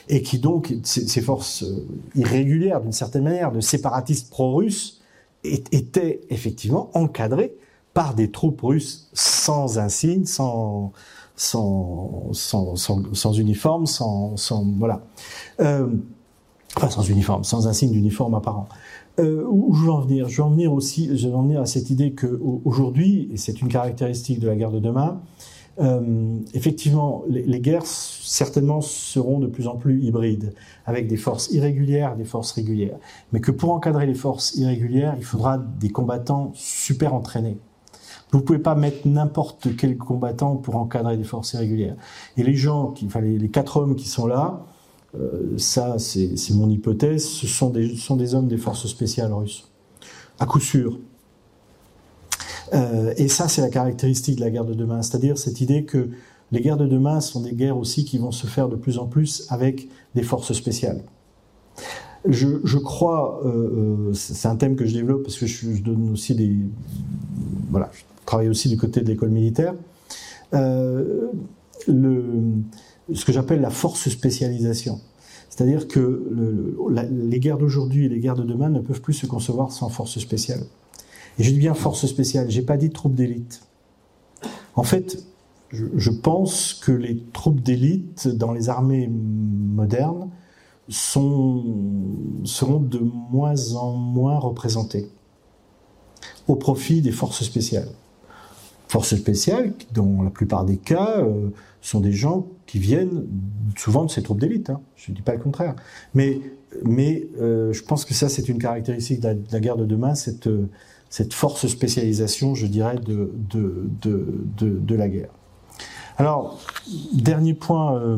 et qui donc, ces, ces forces euh, irrégulières d'une certaine manière, de séparatistes pro-russes, étaient effectivement encadrées par des troupes russes sans insigne, sans, sans, sans, uniforme, sans, voilà, euh, enfin sans uniforme, sans insigne d'uniforme apparent. Euh, où je veux en venir? Je veux en venir aussi, je veux en venir à cette idée que aujourd'hui, et c'est une caractéristique de la guerre de demain, euh, effectivement, les, guerres certainement seront de plus en plus hybrides, avec des forces irrégulières, des forces régulières. Mais que pour encadrer les forces irrégulières, il faudra des combattants super entraînés. Vous pouvez pas mettre n'importe quel combattant pour encadrer des forces irrégulières. Et les gens, enfin les, quatre hommes qui sont là, euh, ça c'est mon hypothèse, ce sont des, hommes des forces spéciales russes, à coup sûr. Euh, et ça c'est la caractéristique de la guerre de demain, c'est-à-dire cette idée que les guerres de demain sont des guerres aussi qui vont se faire de plus en plus avec des forces spéciales. Je, crois, euh, c'est un thème que je développe parce que je, donne aussi des, voilà, travaille aussi du côté de l'école militaire. Euh, ce que j'appelle la force spécialisation. C'est-à-dire que le, les guerres d'aujourd'hui et les guerres de demain ne peuvent plus se concevoir sans force spéciale. Et je dis bien force spéciale, j'ai pas dit troupes d'élite. En fait, je, pense que les troupes d'élite dans les armées modernes seront de moins en moins représentées au profit des forces spéciales. Forces spéciales, dans la plupart des cas, euh, sont des gens qui viennent souvent de ces troupes d'élite. Hein. Je ne dis pas le contraire. Mais, euh, je pense que ça, c'est une caractéristique de la, guerre de demain, cette, cette force spécialisation, je dirais, de, la guerre. Alors, dernier point. Euh,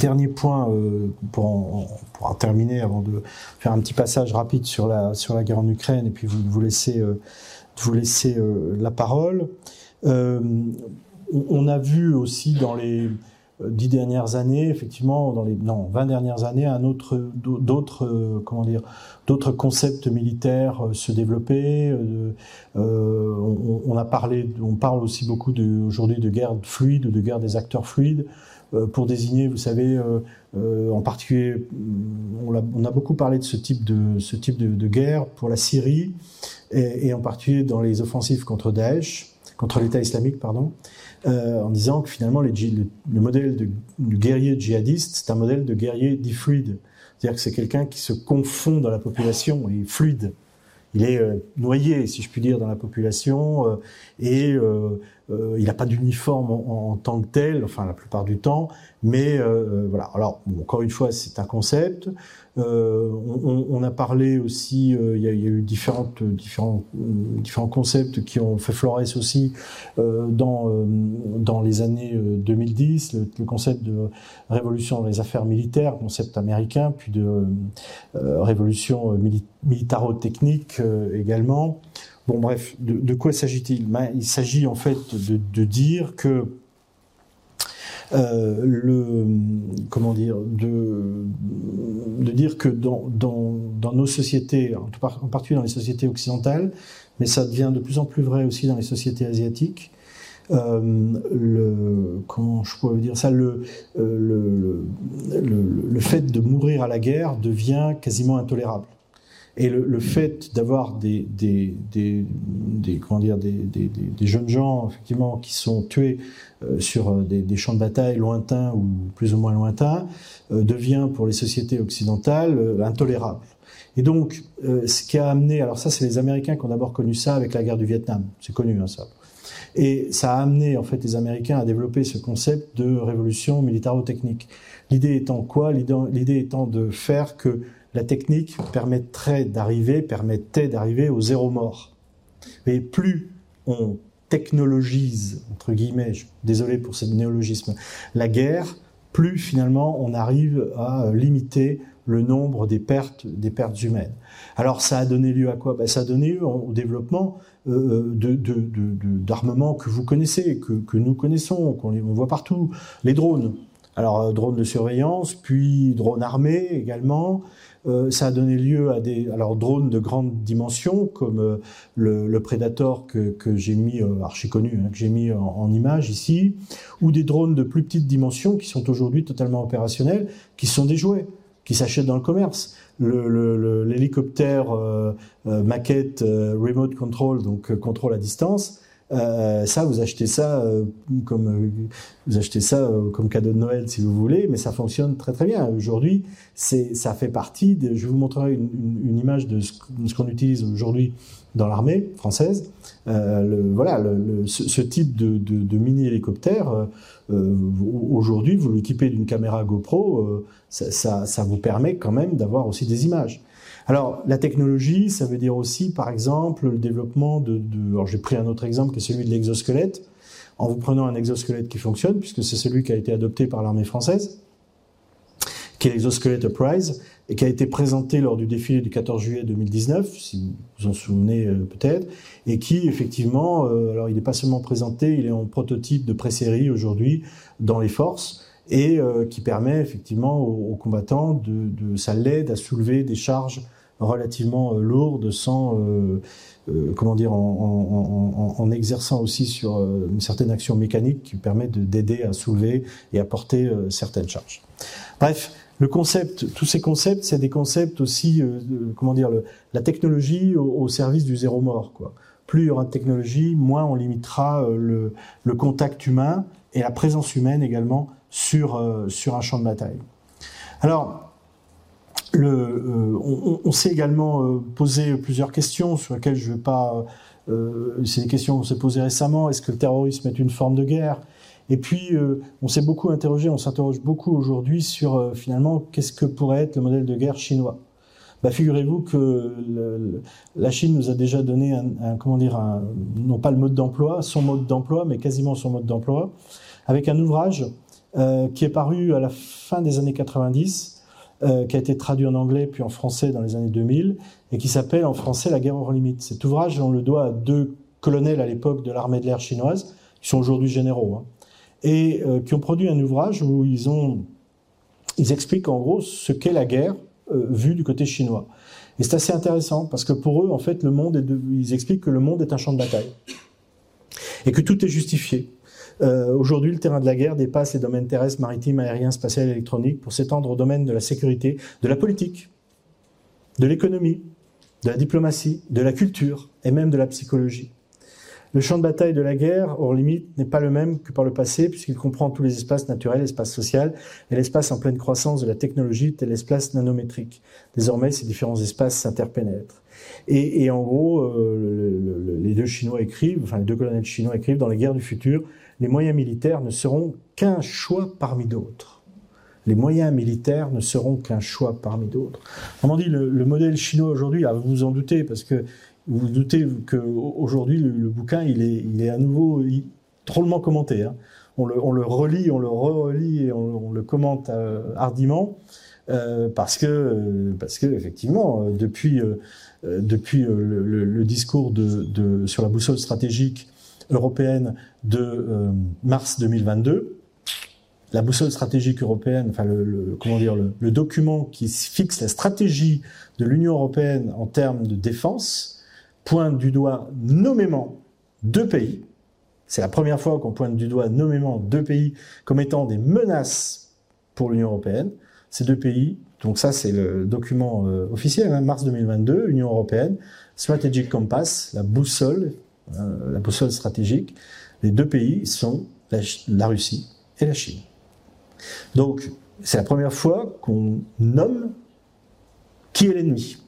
Dernier point euh, pour, en, terminer avant de faire un petit passage rapide sur la guerre en Ukraine et puis vous vous laisser euh, vous laisser euh, la parole. Euh, on a vu aussi dans les dix dernières années, effectivement, dans les non vingt dernières années, un autre d'autres comment dire d'autres concepts militaires se développer. Euh, on, a parlé, on parle aussi beaucoup aujourd'hui de guerre fluide, de guerre des acteurs fluides. Euh, pour désigner, vous savez, euh, euh, en particulier, on a, beaucoup parlé de ce type de, ce type de, de guerre pour la Syrie, et, en particulier dans les offensives contre Daesh, contre l'État islamique, pardon, euh, en disant que finalement le, le, modèle du guerrier djihadiste, c'est un modèle de guerrier dit fluide. C'est-à-dire que c'est quelqu'un qui se confond dans la population et fluide. Il est euh, noyé, si je puis dire, dans la population euh, et il n'a pas d'uniforme en, tant que tel, enfin la plupart du temps, mais voilà. Alors encore une fois, c'est un concept. Euh, on, on, a parlé aussi, il y y a, eu différentes, différents, différents concepts qui ont fait florès aussi dans dans les années 2010, le, le, concept de révolution dans les affaires militaires, concept américain, puis de révolution militaro-technique également. Bon, bref, de, de quoi s'agit-il? Ben, Il s'agit en fait de, de dire que euh, le comment dire de, de dire que dans, dans, dans nos sociétés, en, en particulier dans les sociétés occidentales, mais ça devient de plus en plus vrai aussi dans les sociétés asiatiques, euh, le comment je pourrais dire ça le, euh, le, le, le, fait de mourir à la guerre devient quasiment intolérable. Et le, le fait d'avoir des, des, des, comment dire, des, des, jeunes gens effectivement qui sont tués sur euh, des, champs de bataille lointains ou plus ou moins lointains euh, devient pour les sociétés occidentales euh, intolérable. Et donc, euh, ce qui a amené, alors ça, c'est les Américains qui ont d'abord connu ça avec la guerre du Vietnam. C'est connu, hein, ça. Et ça a amené en fait les Américains à développer ce concept de révolution militaro-technique. L'idée étant quoi? L'idée étant de faire que la technique permettrait d'arriver, permettait d'arriver au zéro mort. Mais plus on technologise, entre guillemets, désolé pour ce néologisme, la guerre, plus finalement on arrive à limiter le nombre des pertes, des pertes humaines. Alors ça a donné lieu à quoi? Ben, Ça a donné lieu au développement euh, d'armements de, de, que vous connaissez, que, nous connaissons, qu'on on voit partout. Les drones. Alors euh, drones de surveillance, puis drones armés également, euh, ça a donné lieu à des alors drones de grande dimension comme euh, le, le, Predator que, j'ai mis euh, archi connu hein, que j'ai mis en, en, image ici ou des drones de plus petite dimension qui sont aujourd'hui totalement opérationnels qui sont des jouets qui s'achètent dans le commerce. L'hélicoptère euh, euh, maquette remote control donc contrôle à distance euh, ça, vous achetez ça euh, comme euh, vous achetez ça euh, comme cadeau de Noël si vous voulez, mais ça fonctionne très très bien. Aujourd'hui, c'est ça fait partie. De, je vous montrerai une, une, une image de ce, qu'on utilise aujourd'hui dans l'armée française. Euh, le, voilà, le, le, ce, ce, type de, de, de mini hélicoptère. aujourd'hui, vous l'équipez d'une caméra GoPro, ça, ça, ça vous permet quand même d'avoir aussi des images. Alors, la technologie, ça veut dire aussi, par exemple, le développement de... de alors, j'ai pris un autre exemple qui est celui de l'exosquelette. En vous prenant un exosquelette qui fonctionne, puisque c'est celui qui a été adopté par l'armée française, qui est l'exosquelette Uprise, et qui a été présenté lors du défilé du 14 juillet 2019, si vous vous en souvenez euh, peut-être, et qui effectivement, euh, alors il n'est pas seulement présenté, il est en prototype de pré-série aujourd'hui dans les forces, et euh, qui permet effectivement aux, aux combattants de, de ça l'aide à soulever des charges relativement lourde, sans comment dire, en, exerçant aussi sur une certaine action mécanique qui permet d'aider à soulever et à porter certaines charges. Bref, le concept, tous ces concepts, c'est des concepts aussi, comment dire, la technologie au, service du zéro mort, quoi plus il y aura de technologie, moins on limitera euh, le, contact humain et la présence humaine également sur, euh, sur un champ de bataille. Alors, euh, on, s'est également posé plusieurs questions sur lesquelles je ne vais pas. c'est des questions qu'on s'est posées récemment. Est-ce que le terrorisme est une forme de guerre? Et puis, on s'est beaucoup interrogé, on s'interroge beaucoup aujourd'hui sur finalement qu'est-ce que pourrait être le modèle de guerre chinois? Bah, figurez-vous que la Chine nous a déjà donné un, comment dire, non pas le mode d'emploi, son mode d'emploi, mais quasiment son mode d'emploi, avec un ouvrage euh, qui est paru à la fin des années 90, euh, qui a été traduit en anglais puis en français dans les années 2000, et qui s'appelle en français La guerre hors limite. Cet ouvrage, on le doit à deux colonels à l'époque de l'armée de l'air chinoise, qui sont aujourd'hui généraux, hein, et euh, qui ont produit un ouvrage où ils expliquent en gros ce qu'est la guerre euh, vu du côté chinois. Et c'est assez intéressant parce que pour eux, en fait, le monde ils expliquent que le monde est un champ de bataille et que tout est justifié. Euh, Aujourd'hui, le terrain de la guerre dépasse les domaines terrestres, maritimes, aériens, spatial, électroniques pour s'étendre au domaine de la sécurité, de la politique, de l'économie, de la diplomatie, de la culture et même de la psychologie. Le champ de bataille de la guerre, hors limite, n'est pas le même que par le passé, puisqu'il comprend tous les espaces naturels, l'espace social et l'espace en pleine croissance de la technologie, tel l'espace nanométrique. Désormais, ces différents espaces s'interpénètrent. Et, en gros, euh, les deux Chinois écrivent, enfin les deux colonels chinois écrivent, dans les guerres du futur, les moyens militaires ne seront qu'un choix parmi d'autres. Les moyens militaires ne seront qu'un choix parmi d'autres. On dit, le, le modèle chinois aujourd'hui, vous vous en doutez, parce que vous vous doutez qu'aujourd'hui, le, le, bouquin, il est, il est à nouveau drôlement commenté. Hein. On, le, on, le, relit, on le relit et on, le commente euh, hardiment euh, parce que, parce que effectivement, euh, depuis, euh, depuis le, le, discours de, de, sur la boussole stratégique européenne de mars 2022, la boussole stratégique européenne, enfin le, comment dire, le, document qui fixe la stratégie de l'Union européenne en termes de défense, pointe du doigt nommément deux pays. C'est la première fois qu'on pointe du doigt nommément deux pays comme étant des menaces pour l'Union européenne. Ces deux pays, donc ça c'est le document euh, officiel, hein, mars 2022, Union européenne, Strategic Compass, la boussole, euh, la boussole stratégique. Les deux pays sont la, Russie et la Chine. Donc c'est la première fois qu'on nomme qui est l'ennemi.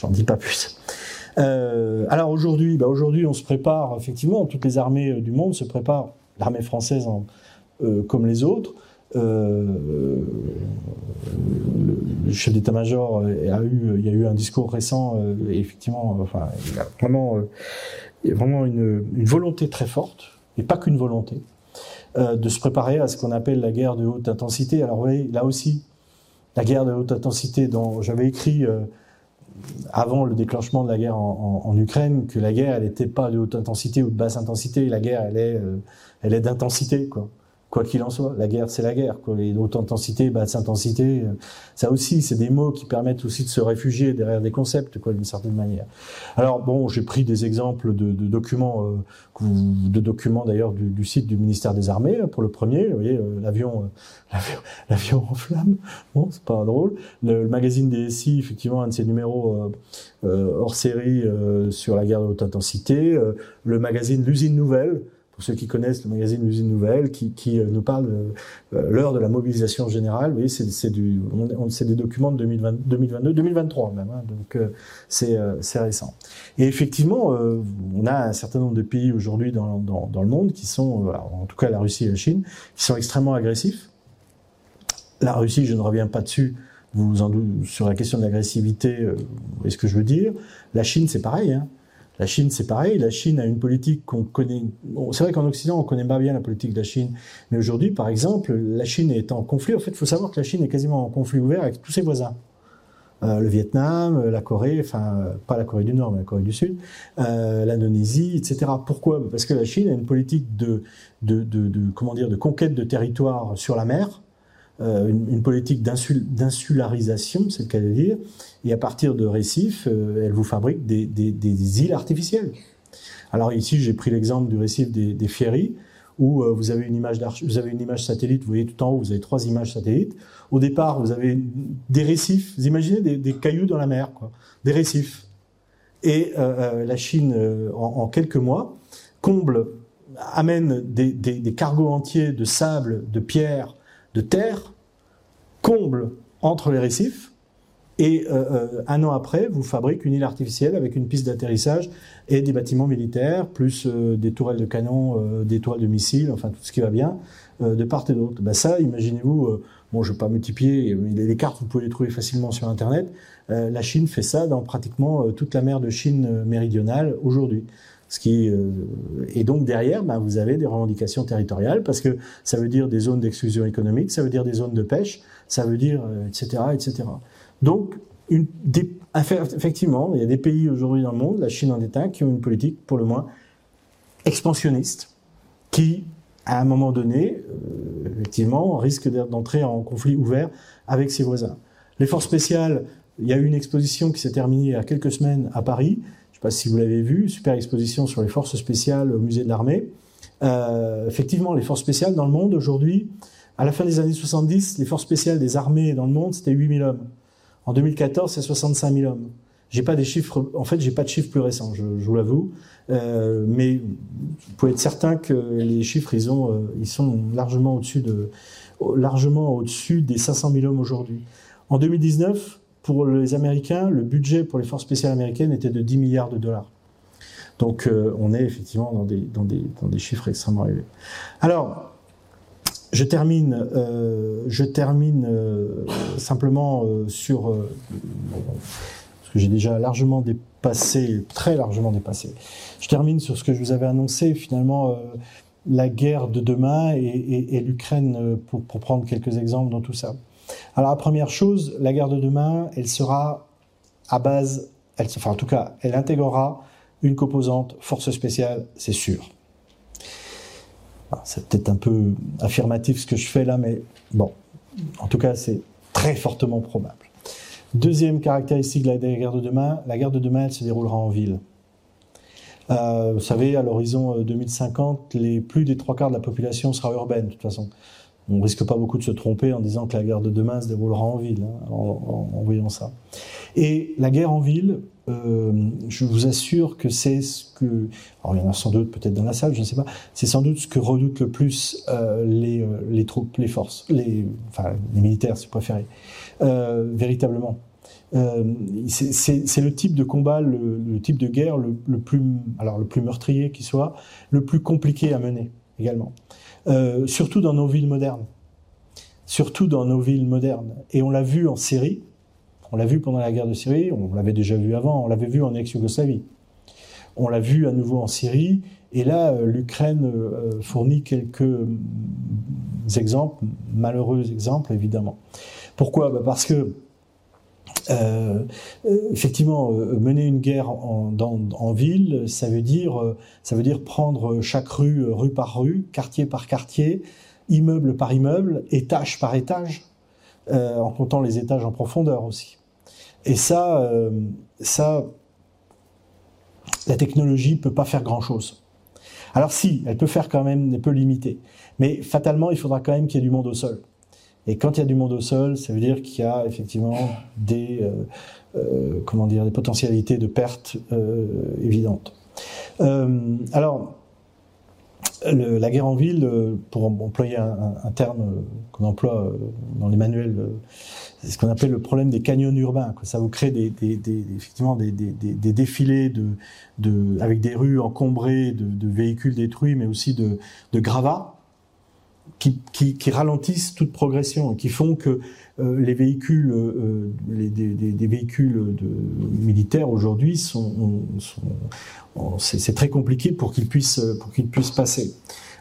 J'en dis pas plus. Euh, alors aujourd'hui, bah aujourd'hui, on se prépare effectivement. Toutes les armées euh, du monde se préparent. L'armée française, euh, comme les autres. Le chef d'état-major a eu, il y a eu un discours récent. et effectivement, enfin, il a vraiment, une, volonté très forte, et pas qu'une volonté, de se préparer à ce qu'on appelle la guerre de haute intensité. Alors vous voyez, là aussi, la guerre de haute intensité dont j'avais écrit avant le déclenchement de la guerre en, Ukraine que la guerre elle n'était pas de haute intensité ou de basse intensité la guerre elle est euh, elle est d'intensité quoi quoi qu'il en soit. La guerre, c'est la guerre. Quoi. Et haute intensité, basse intensité, euh, ça aussi, c'est des mots qui permettent aussi de se réfugier derrière des concepts, quoi, d'une certaine manière. Alors bon, j'ai pris des exemples de, de documents, euh, de documents d'ailleurs du, du, site du ministère des Armées pour le premier. Vous voyez, euh, l'avion, l'avion en flamme. Bon, c'est pas drôle. Le, magazine DSI, effectivement, un de ses numéros hors série sur la guerre de haute intensité. le magazine L'usine nouvelle pour ceux qui connaissent le magazine L'usine nouvelle, qui, euh, nous parle de euh, l'heure de la mobilisation générale. Vous voyez, c'est des documents de 2020, 2022, 2023 même, hein, donc euh, c'est récent. Et effectivement, on a un certain nombre de pays aujourd'hui dans, le monde qui sont, en tout cas la Russie et la Chine, qui sont extrêmement agressifs. La Russie, je ne reviens pas dessus, vous en doutez, sur la question de l'agressivité, euh, est-ce que je veux dire? La Chine, c'est pareil. Hein. La Chine, c'est pareil. La Chine a une politique qu'on connaît. c'est vrai qu'en Occident, on connaît pas bien la politique de la Chine. Mais aujourd'hui, par exemple, la Chine est en conflit. En fait, il faut savoir que la Chine est quasiment en conflit ouvert avec tous ses voisins. Euh, le Vietnam, euh, la Corée, enfin euh, pas la Corée du Nord, mais la Corée du Sud, l'Indonésie, etc. Pourquoi? Parce que la Chine a une politique de, de, comment dire de conquête de territoire sur la mer une, politique d'insularisation, c'est le cas de dire, et à partir de récifs, elle vous fabrique des, îles artificielles. Alors ici, j'ai pris l'exemple du récif des, des Fieries, où vous avez une image vous avez une image satellite, vous voyez tout en haut, vous avez trois images satellites. Au départ, vous avez des récifs, vous imaginez des, cailloux dans la mer, des récifs. Et euh, la Chine, en, quelques mois, comble amène des, cargos entiers de sable, de pierre, de terre, comble entre les récifs, et euh, euh, un an après, vous fabriquez une île artificielle avec une piste d'atterrissage et des bâtiments militaires, plus euh, des tourelles de canon, des tourelles de missiles, enfin tout ce qui va bien, de part et d'autre. Ben ça, imaginez-vous, bon, je ne vais pas multiplier, les cartes, vous pouvez les trouver facilement sur Internet. la Chine fait ça dans pratiquement toute la mer de Chine méridionale aujourd'hui. Ce qui euh, et donc derrière, bah, vous avez des revendications territoriales parce que ça veut dire des zones d'exclusion économique, ça veut dire des zones de pêche, ça veut dire etc euh, etc. Donc effectivement, il y a des pays aujourd'hui dans le monde, la Chine en est qui ont une politique pour le moins expansionniste, qui à un moment donné, euh, effectivement, risque d'entrer en conflit ouvert avec ses voisins. Les forces spéciales, il y a eu une exposition qui s'est terminée il y a quelques semaines à Paris sais pas si vous l'avez vu, super exposition sur les forces spéciales au musée de l'armée. Euh, effectivement, les forces spéciales dans le monde aujourd'hui, à la fin des années 70, les forces spéciales des armées dans le monde, c'était 8000 hommes. En 2014, c'est 65 000 hommes. J'ai pas des chiffres, en fait, j'ai pas de chiffres plus récents, je, vous l'avoue, euh, mais vous pouvez être certain que les chiffres, ils ont, euh, sont largement au-dessus des 500 000 hommes aujourd'hui. En 2019, pour les Américains, le budget pour les forces spéciales américaines était de 10 milliards de dollars. Donc euh, on est effectivement dans des, dans, des, dans des chiffres extrêmement élevés. Alors, je termine, euh, je termine euh, simplement sur... parce que j'ai déjà largement dépassé, très largement dépassé. Je termine sur ce que je vous avais annoncé, finalement, la guerre de demain et, et, et l'Ukraine, pour, pour prendre quelques exemples dans tout ça. Alors la première chose, la guerre de demain, elle sera à base, elle, enfin en tout cas, elle intégrera une composante force spéciale, c'est sûr. C'est peut-être un peu affirmatif ce que je fais là, mais bon, en tout cas, c'est très fortement probable. Deuxième caractéristique de la guerre de demain, la guerre de demain, elle se déroulera en ville. Euh, vous savez, à l'horizon 2050, euh, les plus des trois quarts de la population sera urbaine, de toute façon on risque pas beaucoup de se tromper en disant que la guerre de demain se déroulera en ville, hein, en, voyant ça. Et la guerre en ville, euh, je vous assure que c'est ce que, alors il y en a sans doute peut-être dans la salle, je ne sais pas, c'est sans doute ce que redoutent le plus euh, les, euh, les, troupes, les forces, les, enfin les militaires si vous préférez, véritablement. c'est le type de combat, le, type de guerre le, le, plus, alors le plus meurtrier qui soit, le plus compliqué à mener également. Surtout dans nos villes modernes. Surtout dans nos villes modernes. Et on l'a vu en Syrie, on l'a vu pendant la guerre de Syrie, on l'avait déjà vu avant, on l'avait vu en ex-Yougoslavie. On l'a vu à nouveau en Syrie, et là, euh, l'Ukraine euh, fournit quelques exemples, malheureux exemples évidemment. Pourquoi? Bah, Parce que euh, euh, effectivement, euh, mener une guerre en, ville, ça veut dire prendre chaque rue, rue par rue, quartier par quartier, immeuble par immeuble, étage par étage, en comptant les étages en profondeur aussi. Et ça, ça, la technologie peut pas faire grand chose. Alors si, elle peut faire quand même, elle peut limiter. Mais fatalement, il faudra quand même qu'il y ait du monde au sol. Et quand il y a du monde au sol, ça veut dire qu'il y a effectivement des, euh, euh, comment dire, des potentialités de perte euh, évidentes. alors, la guerre en ville, pour employer un, terme qu'on emploie dans les manuels, c'est ce qu'on appelle le problème des canyons urbains. Ça vous crée des, effectivement des, défilés avec des rues encombrées de, véhicules détruits, mais aussi de, gravats qui, ralentissent toute progression, qui font que euh, les véhicules, euh, les, véhicules militaires aujourd'hui sont, c'est très compliqué pour qu'ils puissent pour qu'ils puissent passer.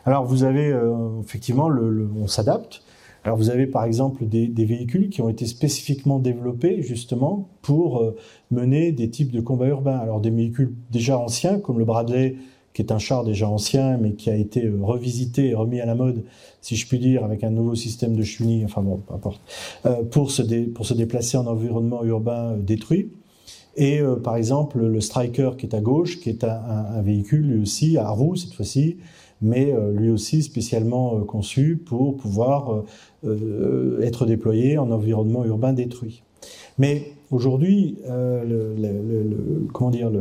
Alors vous avez euh, effectivement, le on s'adapte. Alors vous avez par exemple des, véhicules qui ont été spécifiquement développés justement pour mener des types de combats urbains. Alors des véhicules déjà anciens comme le Bradley qui est un char déjà ancien, mais qui a été euh, revisité et remis à la mode, si je puis dire, avec un nouveau système de chenilles, enfin bon, peu importe, euh, pour, se déplacer en environnement urbain détruit. Et par exemple, le Striker qui est à gauche, qui est un, véhicule aussi à roues cette fois-ci, mais lui aussi spécialement conçu pour pouvoir être déployé en environnement urbain détruit. Mais aujourd'hui, euh, comment dire,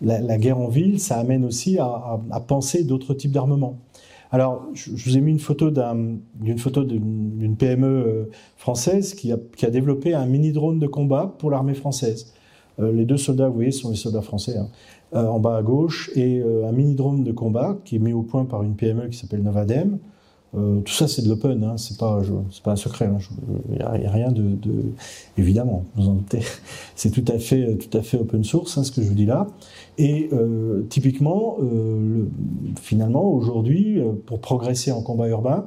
la, guerre en ville, ça amène aussi à, penser d'autres types d'armements. Alors, je, vous ai mis une photo d'une PME euh, française qui a, développé un mini drone de combat pour l'armée française. Euh, les deux soldats, vous voyez, sont des soldats français, hein, en bas à gauche, et un mini drone de combat qui est mis au point par une PME qui s'appelle Novadem. Euh, tout ça, c'est de l'open, hein, c'est pas, pas un secret. Il hein, n'y a, rien de, de, évidemment, vous en doutez. C'est tout à fait, tout à fait open source, hein, ce que je vous dis là. Et euh, typiquement, euh, le, finalement, aujourd'hui, euh, pour progresser en combat urbain,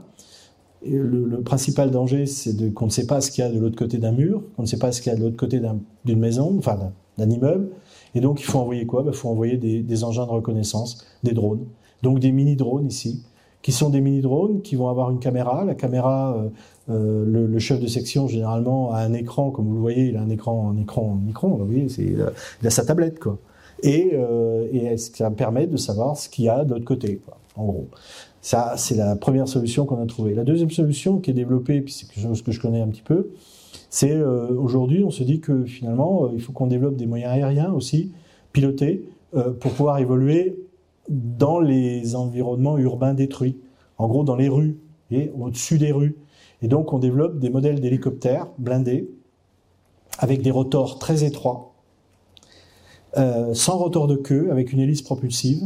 le, principal danger, c'est qu'on ne sait pas ce qu'il y a de l'autre côté d'un mur, qu'on ne sait pas ce qu'il y a de l'autre côté d'une maison, enfin d'un immeuble. Et donc, il faut envoyer quoi? Il ben, faut envoyer des, engins de reconnaissance, des drones. Donc, des mini-drones ici qui sont des mini-drones qui vont avoir une caméra. La caméra, euh, euh le, chef de section généralement a un écran, comme vous le voyez, il a un écran, un écran, un micro, vous voyez, c'est, il a sa tablette quoi. Et, euh, et ça permet de savoir ce qu'il y a de l'autre côté, en gros? Ça, c'est la première solution qu'on a trouvée. La deuxième solution qui est développée, puis c'est quelque chose que je connais un petit peu, c'est euh, aujourd'hui, on se dit que finalement, euh, il faut qu'on développe des moyens aériens aussi, pilotés, euh, pour pouvoir évoluer dans les environnements urbains détruits, en gros dans les rues et au-dessus des rues. Et donc on développe des modèles d'hélicoptères blindés avec des rotors très étroits, sans rotor de queue, avec une hélice propulsive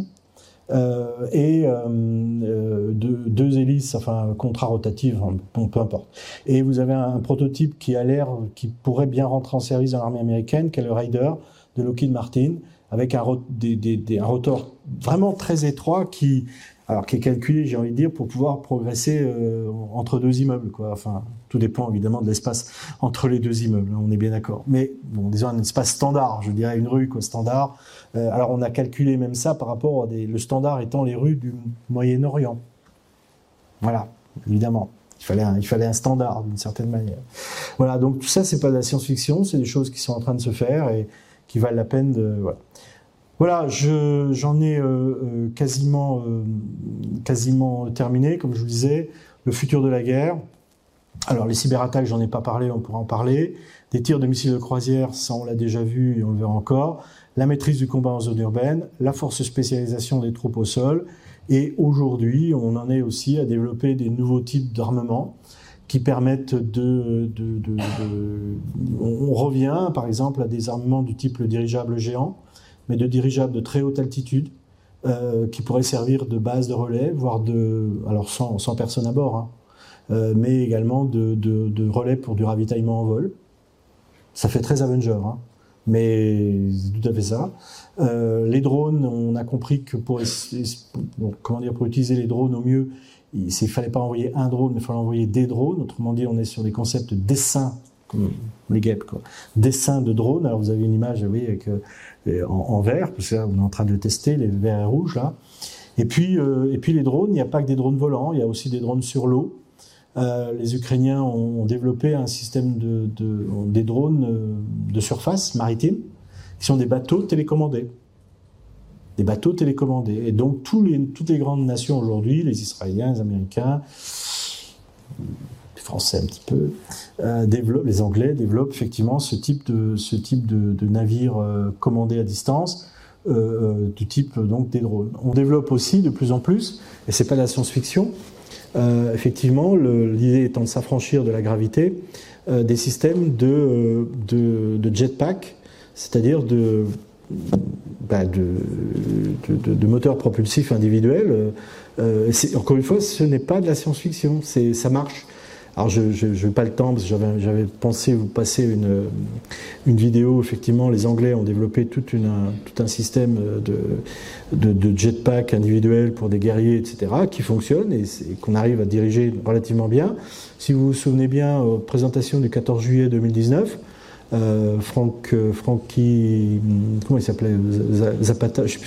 euh, et euh, euh deux, hélices, enfin contrarotatives, peu importe. Et vous avez un, prototype qui a l'air, qui pourrait bien rentrer en service dans l'armée américaine, qui est le Raider de Lockheed Martin, avec un rotor vraiment très étroit qui, alors qui est calculé, j'ai envie de dire, pour pouvoir progresser euh, entre deux immeubles. Quoi. Enfin, tout dépend évidemment de l'espace entre les deux immeubles. Hein, on est bien d'accord. Mais bon, disons un espace standard, je dirais une rue quoi, standard. Euh, alors on a calculé même ça par rapport à des, le standard étant les rues du Moyen-Orient. Voilà, évidemment. Il fallait un, il fallait un standard d'une certaine manière. Voilà, donc tout ça, c'est pas de la science-fiction, c'est des choses qui sont en train de se faire et qui valent la peine de. Voilà. Voilà, j'en ai euh, euh, quasiment, euh, quasiment terminé, comme je vous disais. Le futur de la guerre. Alors, les cyberattaques, j'en ai pas parlé, on pourra en parler. Des tirs de missiles de croisière, ça on l'a déjà vu et on le verra encore. La maîtrise du combat en zone urbaine, la force spécialisation des troupes au sol. Et aujourd'hui, on en est aussi à développer des nouveaux types d'armements qui permettent de, de, On revient, par exemple, à des armements du type le dirigeable géant, mais de dirigeables de très haute altitude, euh, qui pourraient servir de base de relais, voire de, alors sans, sans personne à bord, hein, euh, mais également de, relais pour du ravitaillement en vol. Ça fait très Avenger, hein, mais c'est tout à fait ça. Euh, les drones, on a compris que pour, comment dire, pour utiliser les drones au mieux, il ne fallait pas envoyer un drone, mais il fallait envoyer des drones. Autrement dit, on est sur des concepts de dessin comme les guêpes, quoi. Dessin de drone. Alors vous avez une image, oui, avec en, vert, parce que là, on est en train de le tester, les verts et rouges là. Et puis, euh, et puis les drones, il n'y a pas que des drones volants, il y a aussi des drones sur l'eau. Euh, les Ukrainiens ont, développé un système de, de des drones euh, de surface maritime, qui sont des bateaux télécommandés. Des bateaux télécommandés. Et donc tous les, toutes les grandes nations aujourd'hui, les Israéliens, les Américains, français un petit peu, euh, les Anglais développent effectivement ce type de, ce type de, navire euh, commandé à distance, euh, du type donc des drones. On développe aussi de plus en plus, et c'est pas de la science-fiction, effectivement, l'idée étant de s'affranchir de la gravité, des systèmes de, de, jetpack, c'est-à-dire de, bah de, moteurs propulsifs individuels. Encore une fois, ce n'est pas de la science-fiction, ça marche. Alors je n'ai pas le temps parce que j'avais pensé vous passer une, une vidéo. Effectivement, les Anglais ont développé tout, une, tout un système de, de, de, jetpack individuel pour des guerriers, etc., qui fonctionne et, qu'on arrive à diriger relativement bien. Si vous vous souvenez bien, aux présentations du 14 juillet 2019, euh, Franck, euh, Francky, comment il s'appelait Zapata, je ne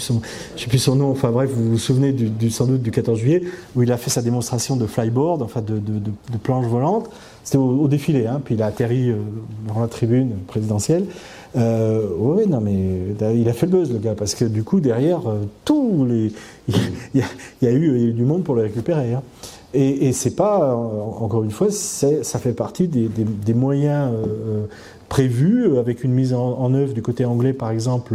sais, plus son nom, enfin bref, vous vous souvenez sans doute du 14 juillet, où il a fait sa démonstration de flyboard, enfin de, planche volante. C'était au, défilé, hein, puis il a atterri euh, dans la tribune présidentielle. oui, non, mais il a fait le buzz, le gars, parce que du coup, derrière, tous les. Il y, a, eu, du monde pour le récupérer. Hein. Et, et c'est pas, encore une fois, ça fait partie des, des, moyens prévu, euh, avec une mise en, œuvre du côté anglais, par exemple.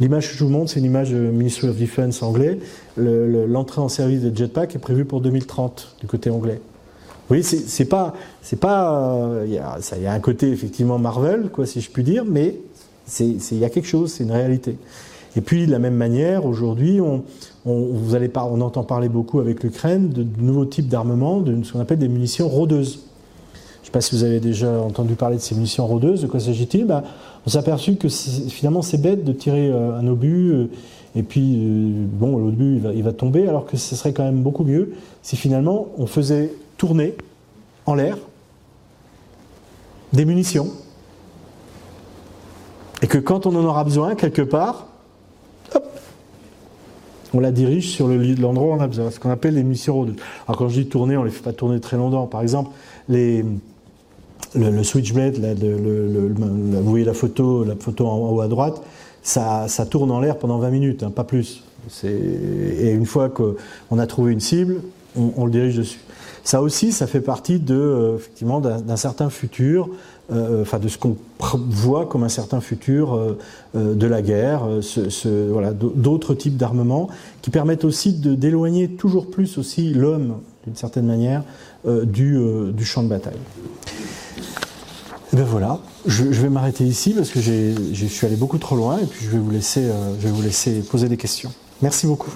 L'image que je vous montre, c'est une image du Ministry of Defense anglais. L'entrée en service des jetpacks est prévue pour 2030 du côté anglais. C'est pas, c'est pas, il y, a, un côté effectivement Marvel, quoi, si je puis dire, mais il y a quelque chose, c'est une réalité. Et puis, de la même manière, aujourd'hui, on, on, vous entend parler beaucoup avec l'Ukraine de, de, nouveaux types d'armements, de ce qu'on appelle des munitions rôdeuses. Sais pas si vous avez déjà entendu parler de ces munitions rôdeuses. De quoi s'agit-il bah, On s'est aperçu que finalement c'est bête de tirer euh, un obus euh, et puis euh, bon l'obus il va, il va, tomber alors que ce serait quand même beaucoup mieux si finalement on faisait tourner en l'air des munitions et que quand on en aura besoin quelque part, on la dirige sur l'endroit où on a besoin, ce qu'on appelle les munitions rôdeuses. Alors quand je dis tourner, on ne les fait pas tourner très longtemps. Par exemple, les, le, switchblade, vous voyez la photo, la photo en haut à droite, ça, tourne en l'air pendant 20 minutes, hein, pas plus. Et une fois qu'on a trouvé une cible, on, le dirige dessus. Ça aussi, ça fait partie de, euh, effectivement, d'un certain futur, euh, enfin de ce qu'on voit comme un certain futur euh, de la guerre, voilà, d'autres types d'armements qui permettent aussi d'éloigner toujours plus aussi l'homme, d'une certaine manière, du champ de bataille. Et eh ben voilà, je, vais m'arrêter ici parce que je suis allé beaucoup trop loin et puis je vais vous laisser, euh, je vais vous laisser poser des questions. Merci beaucoup.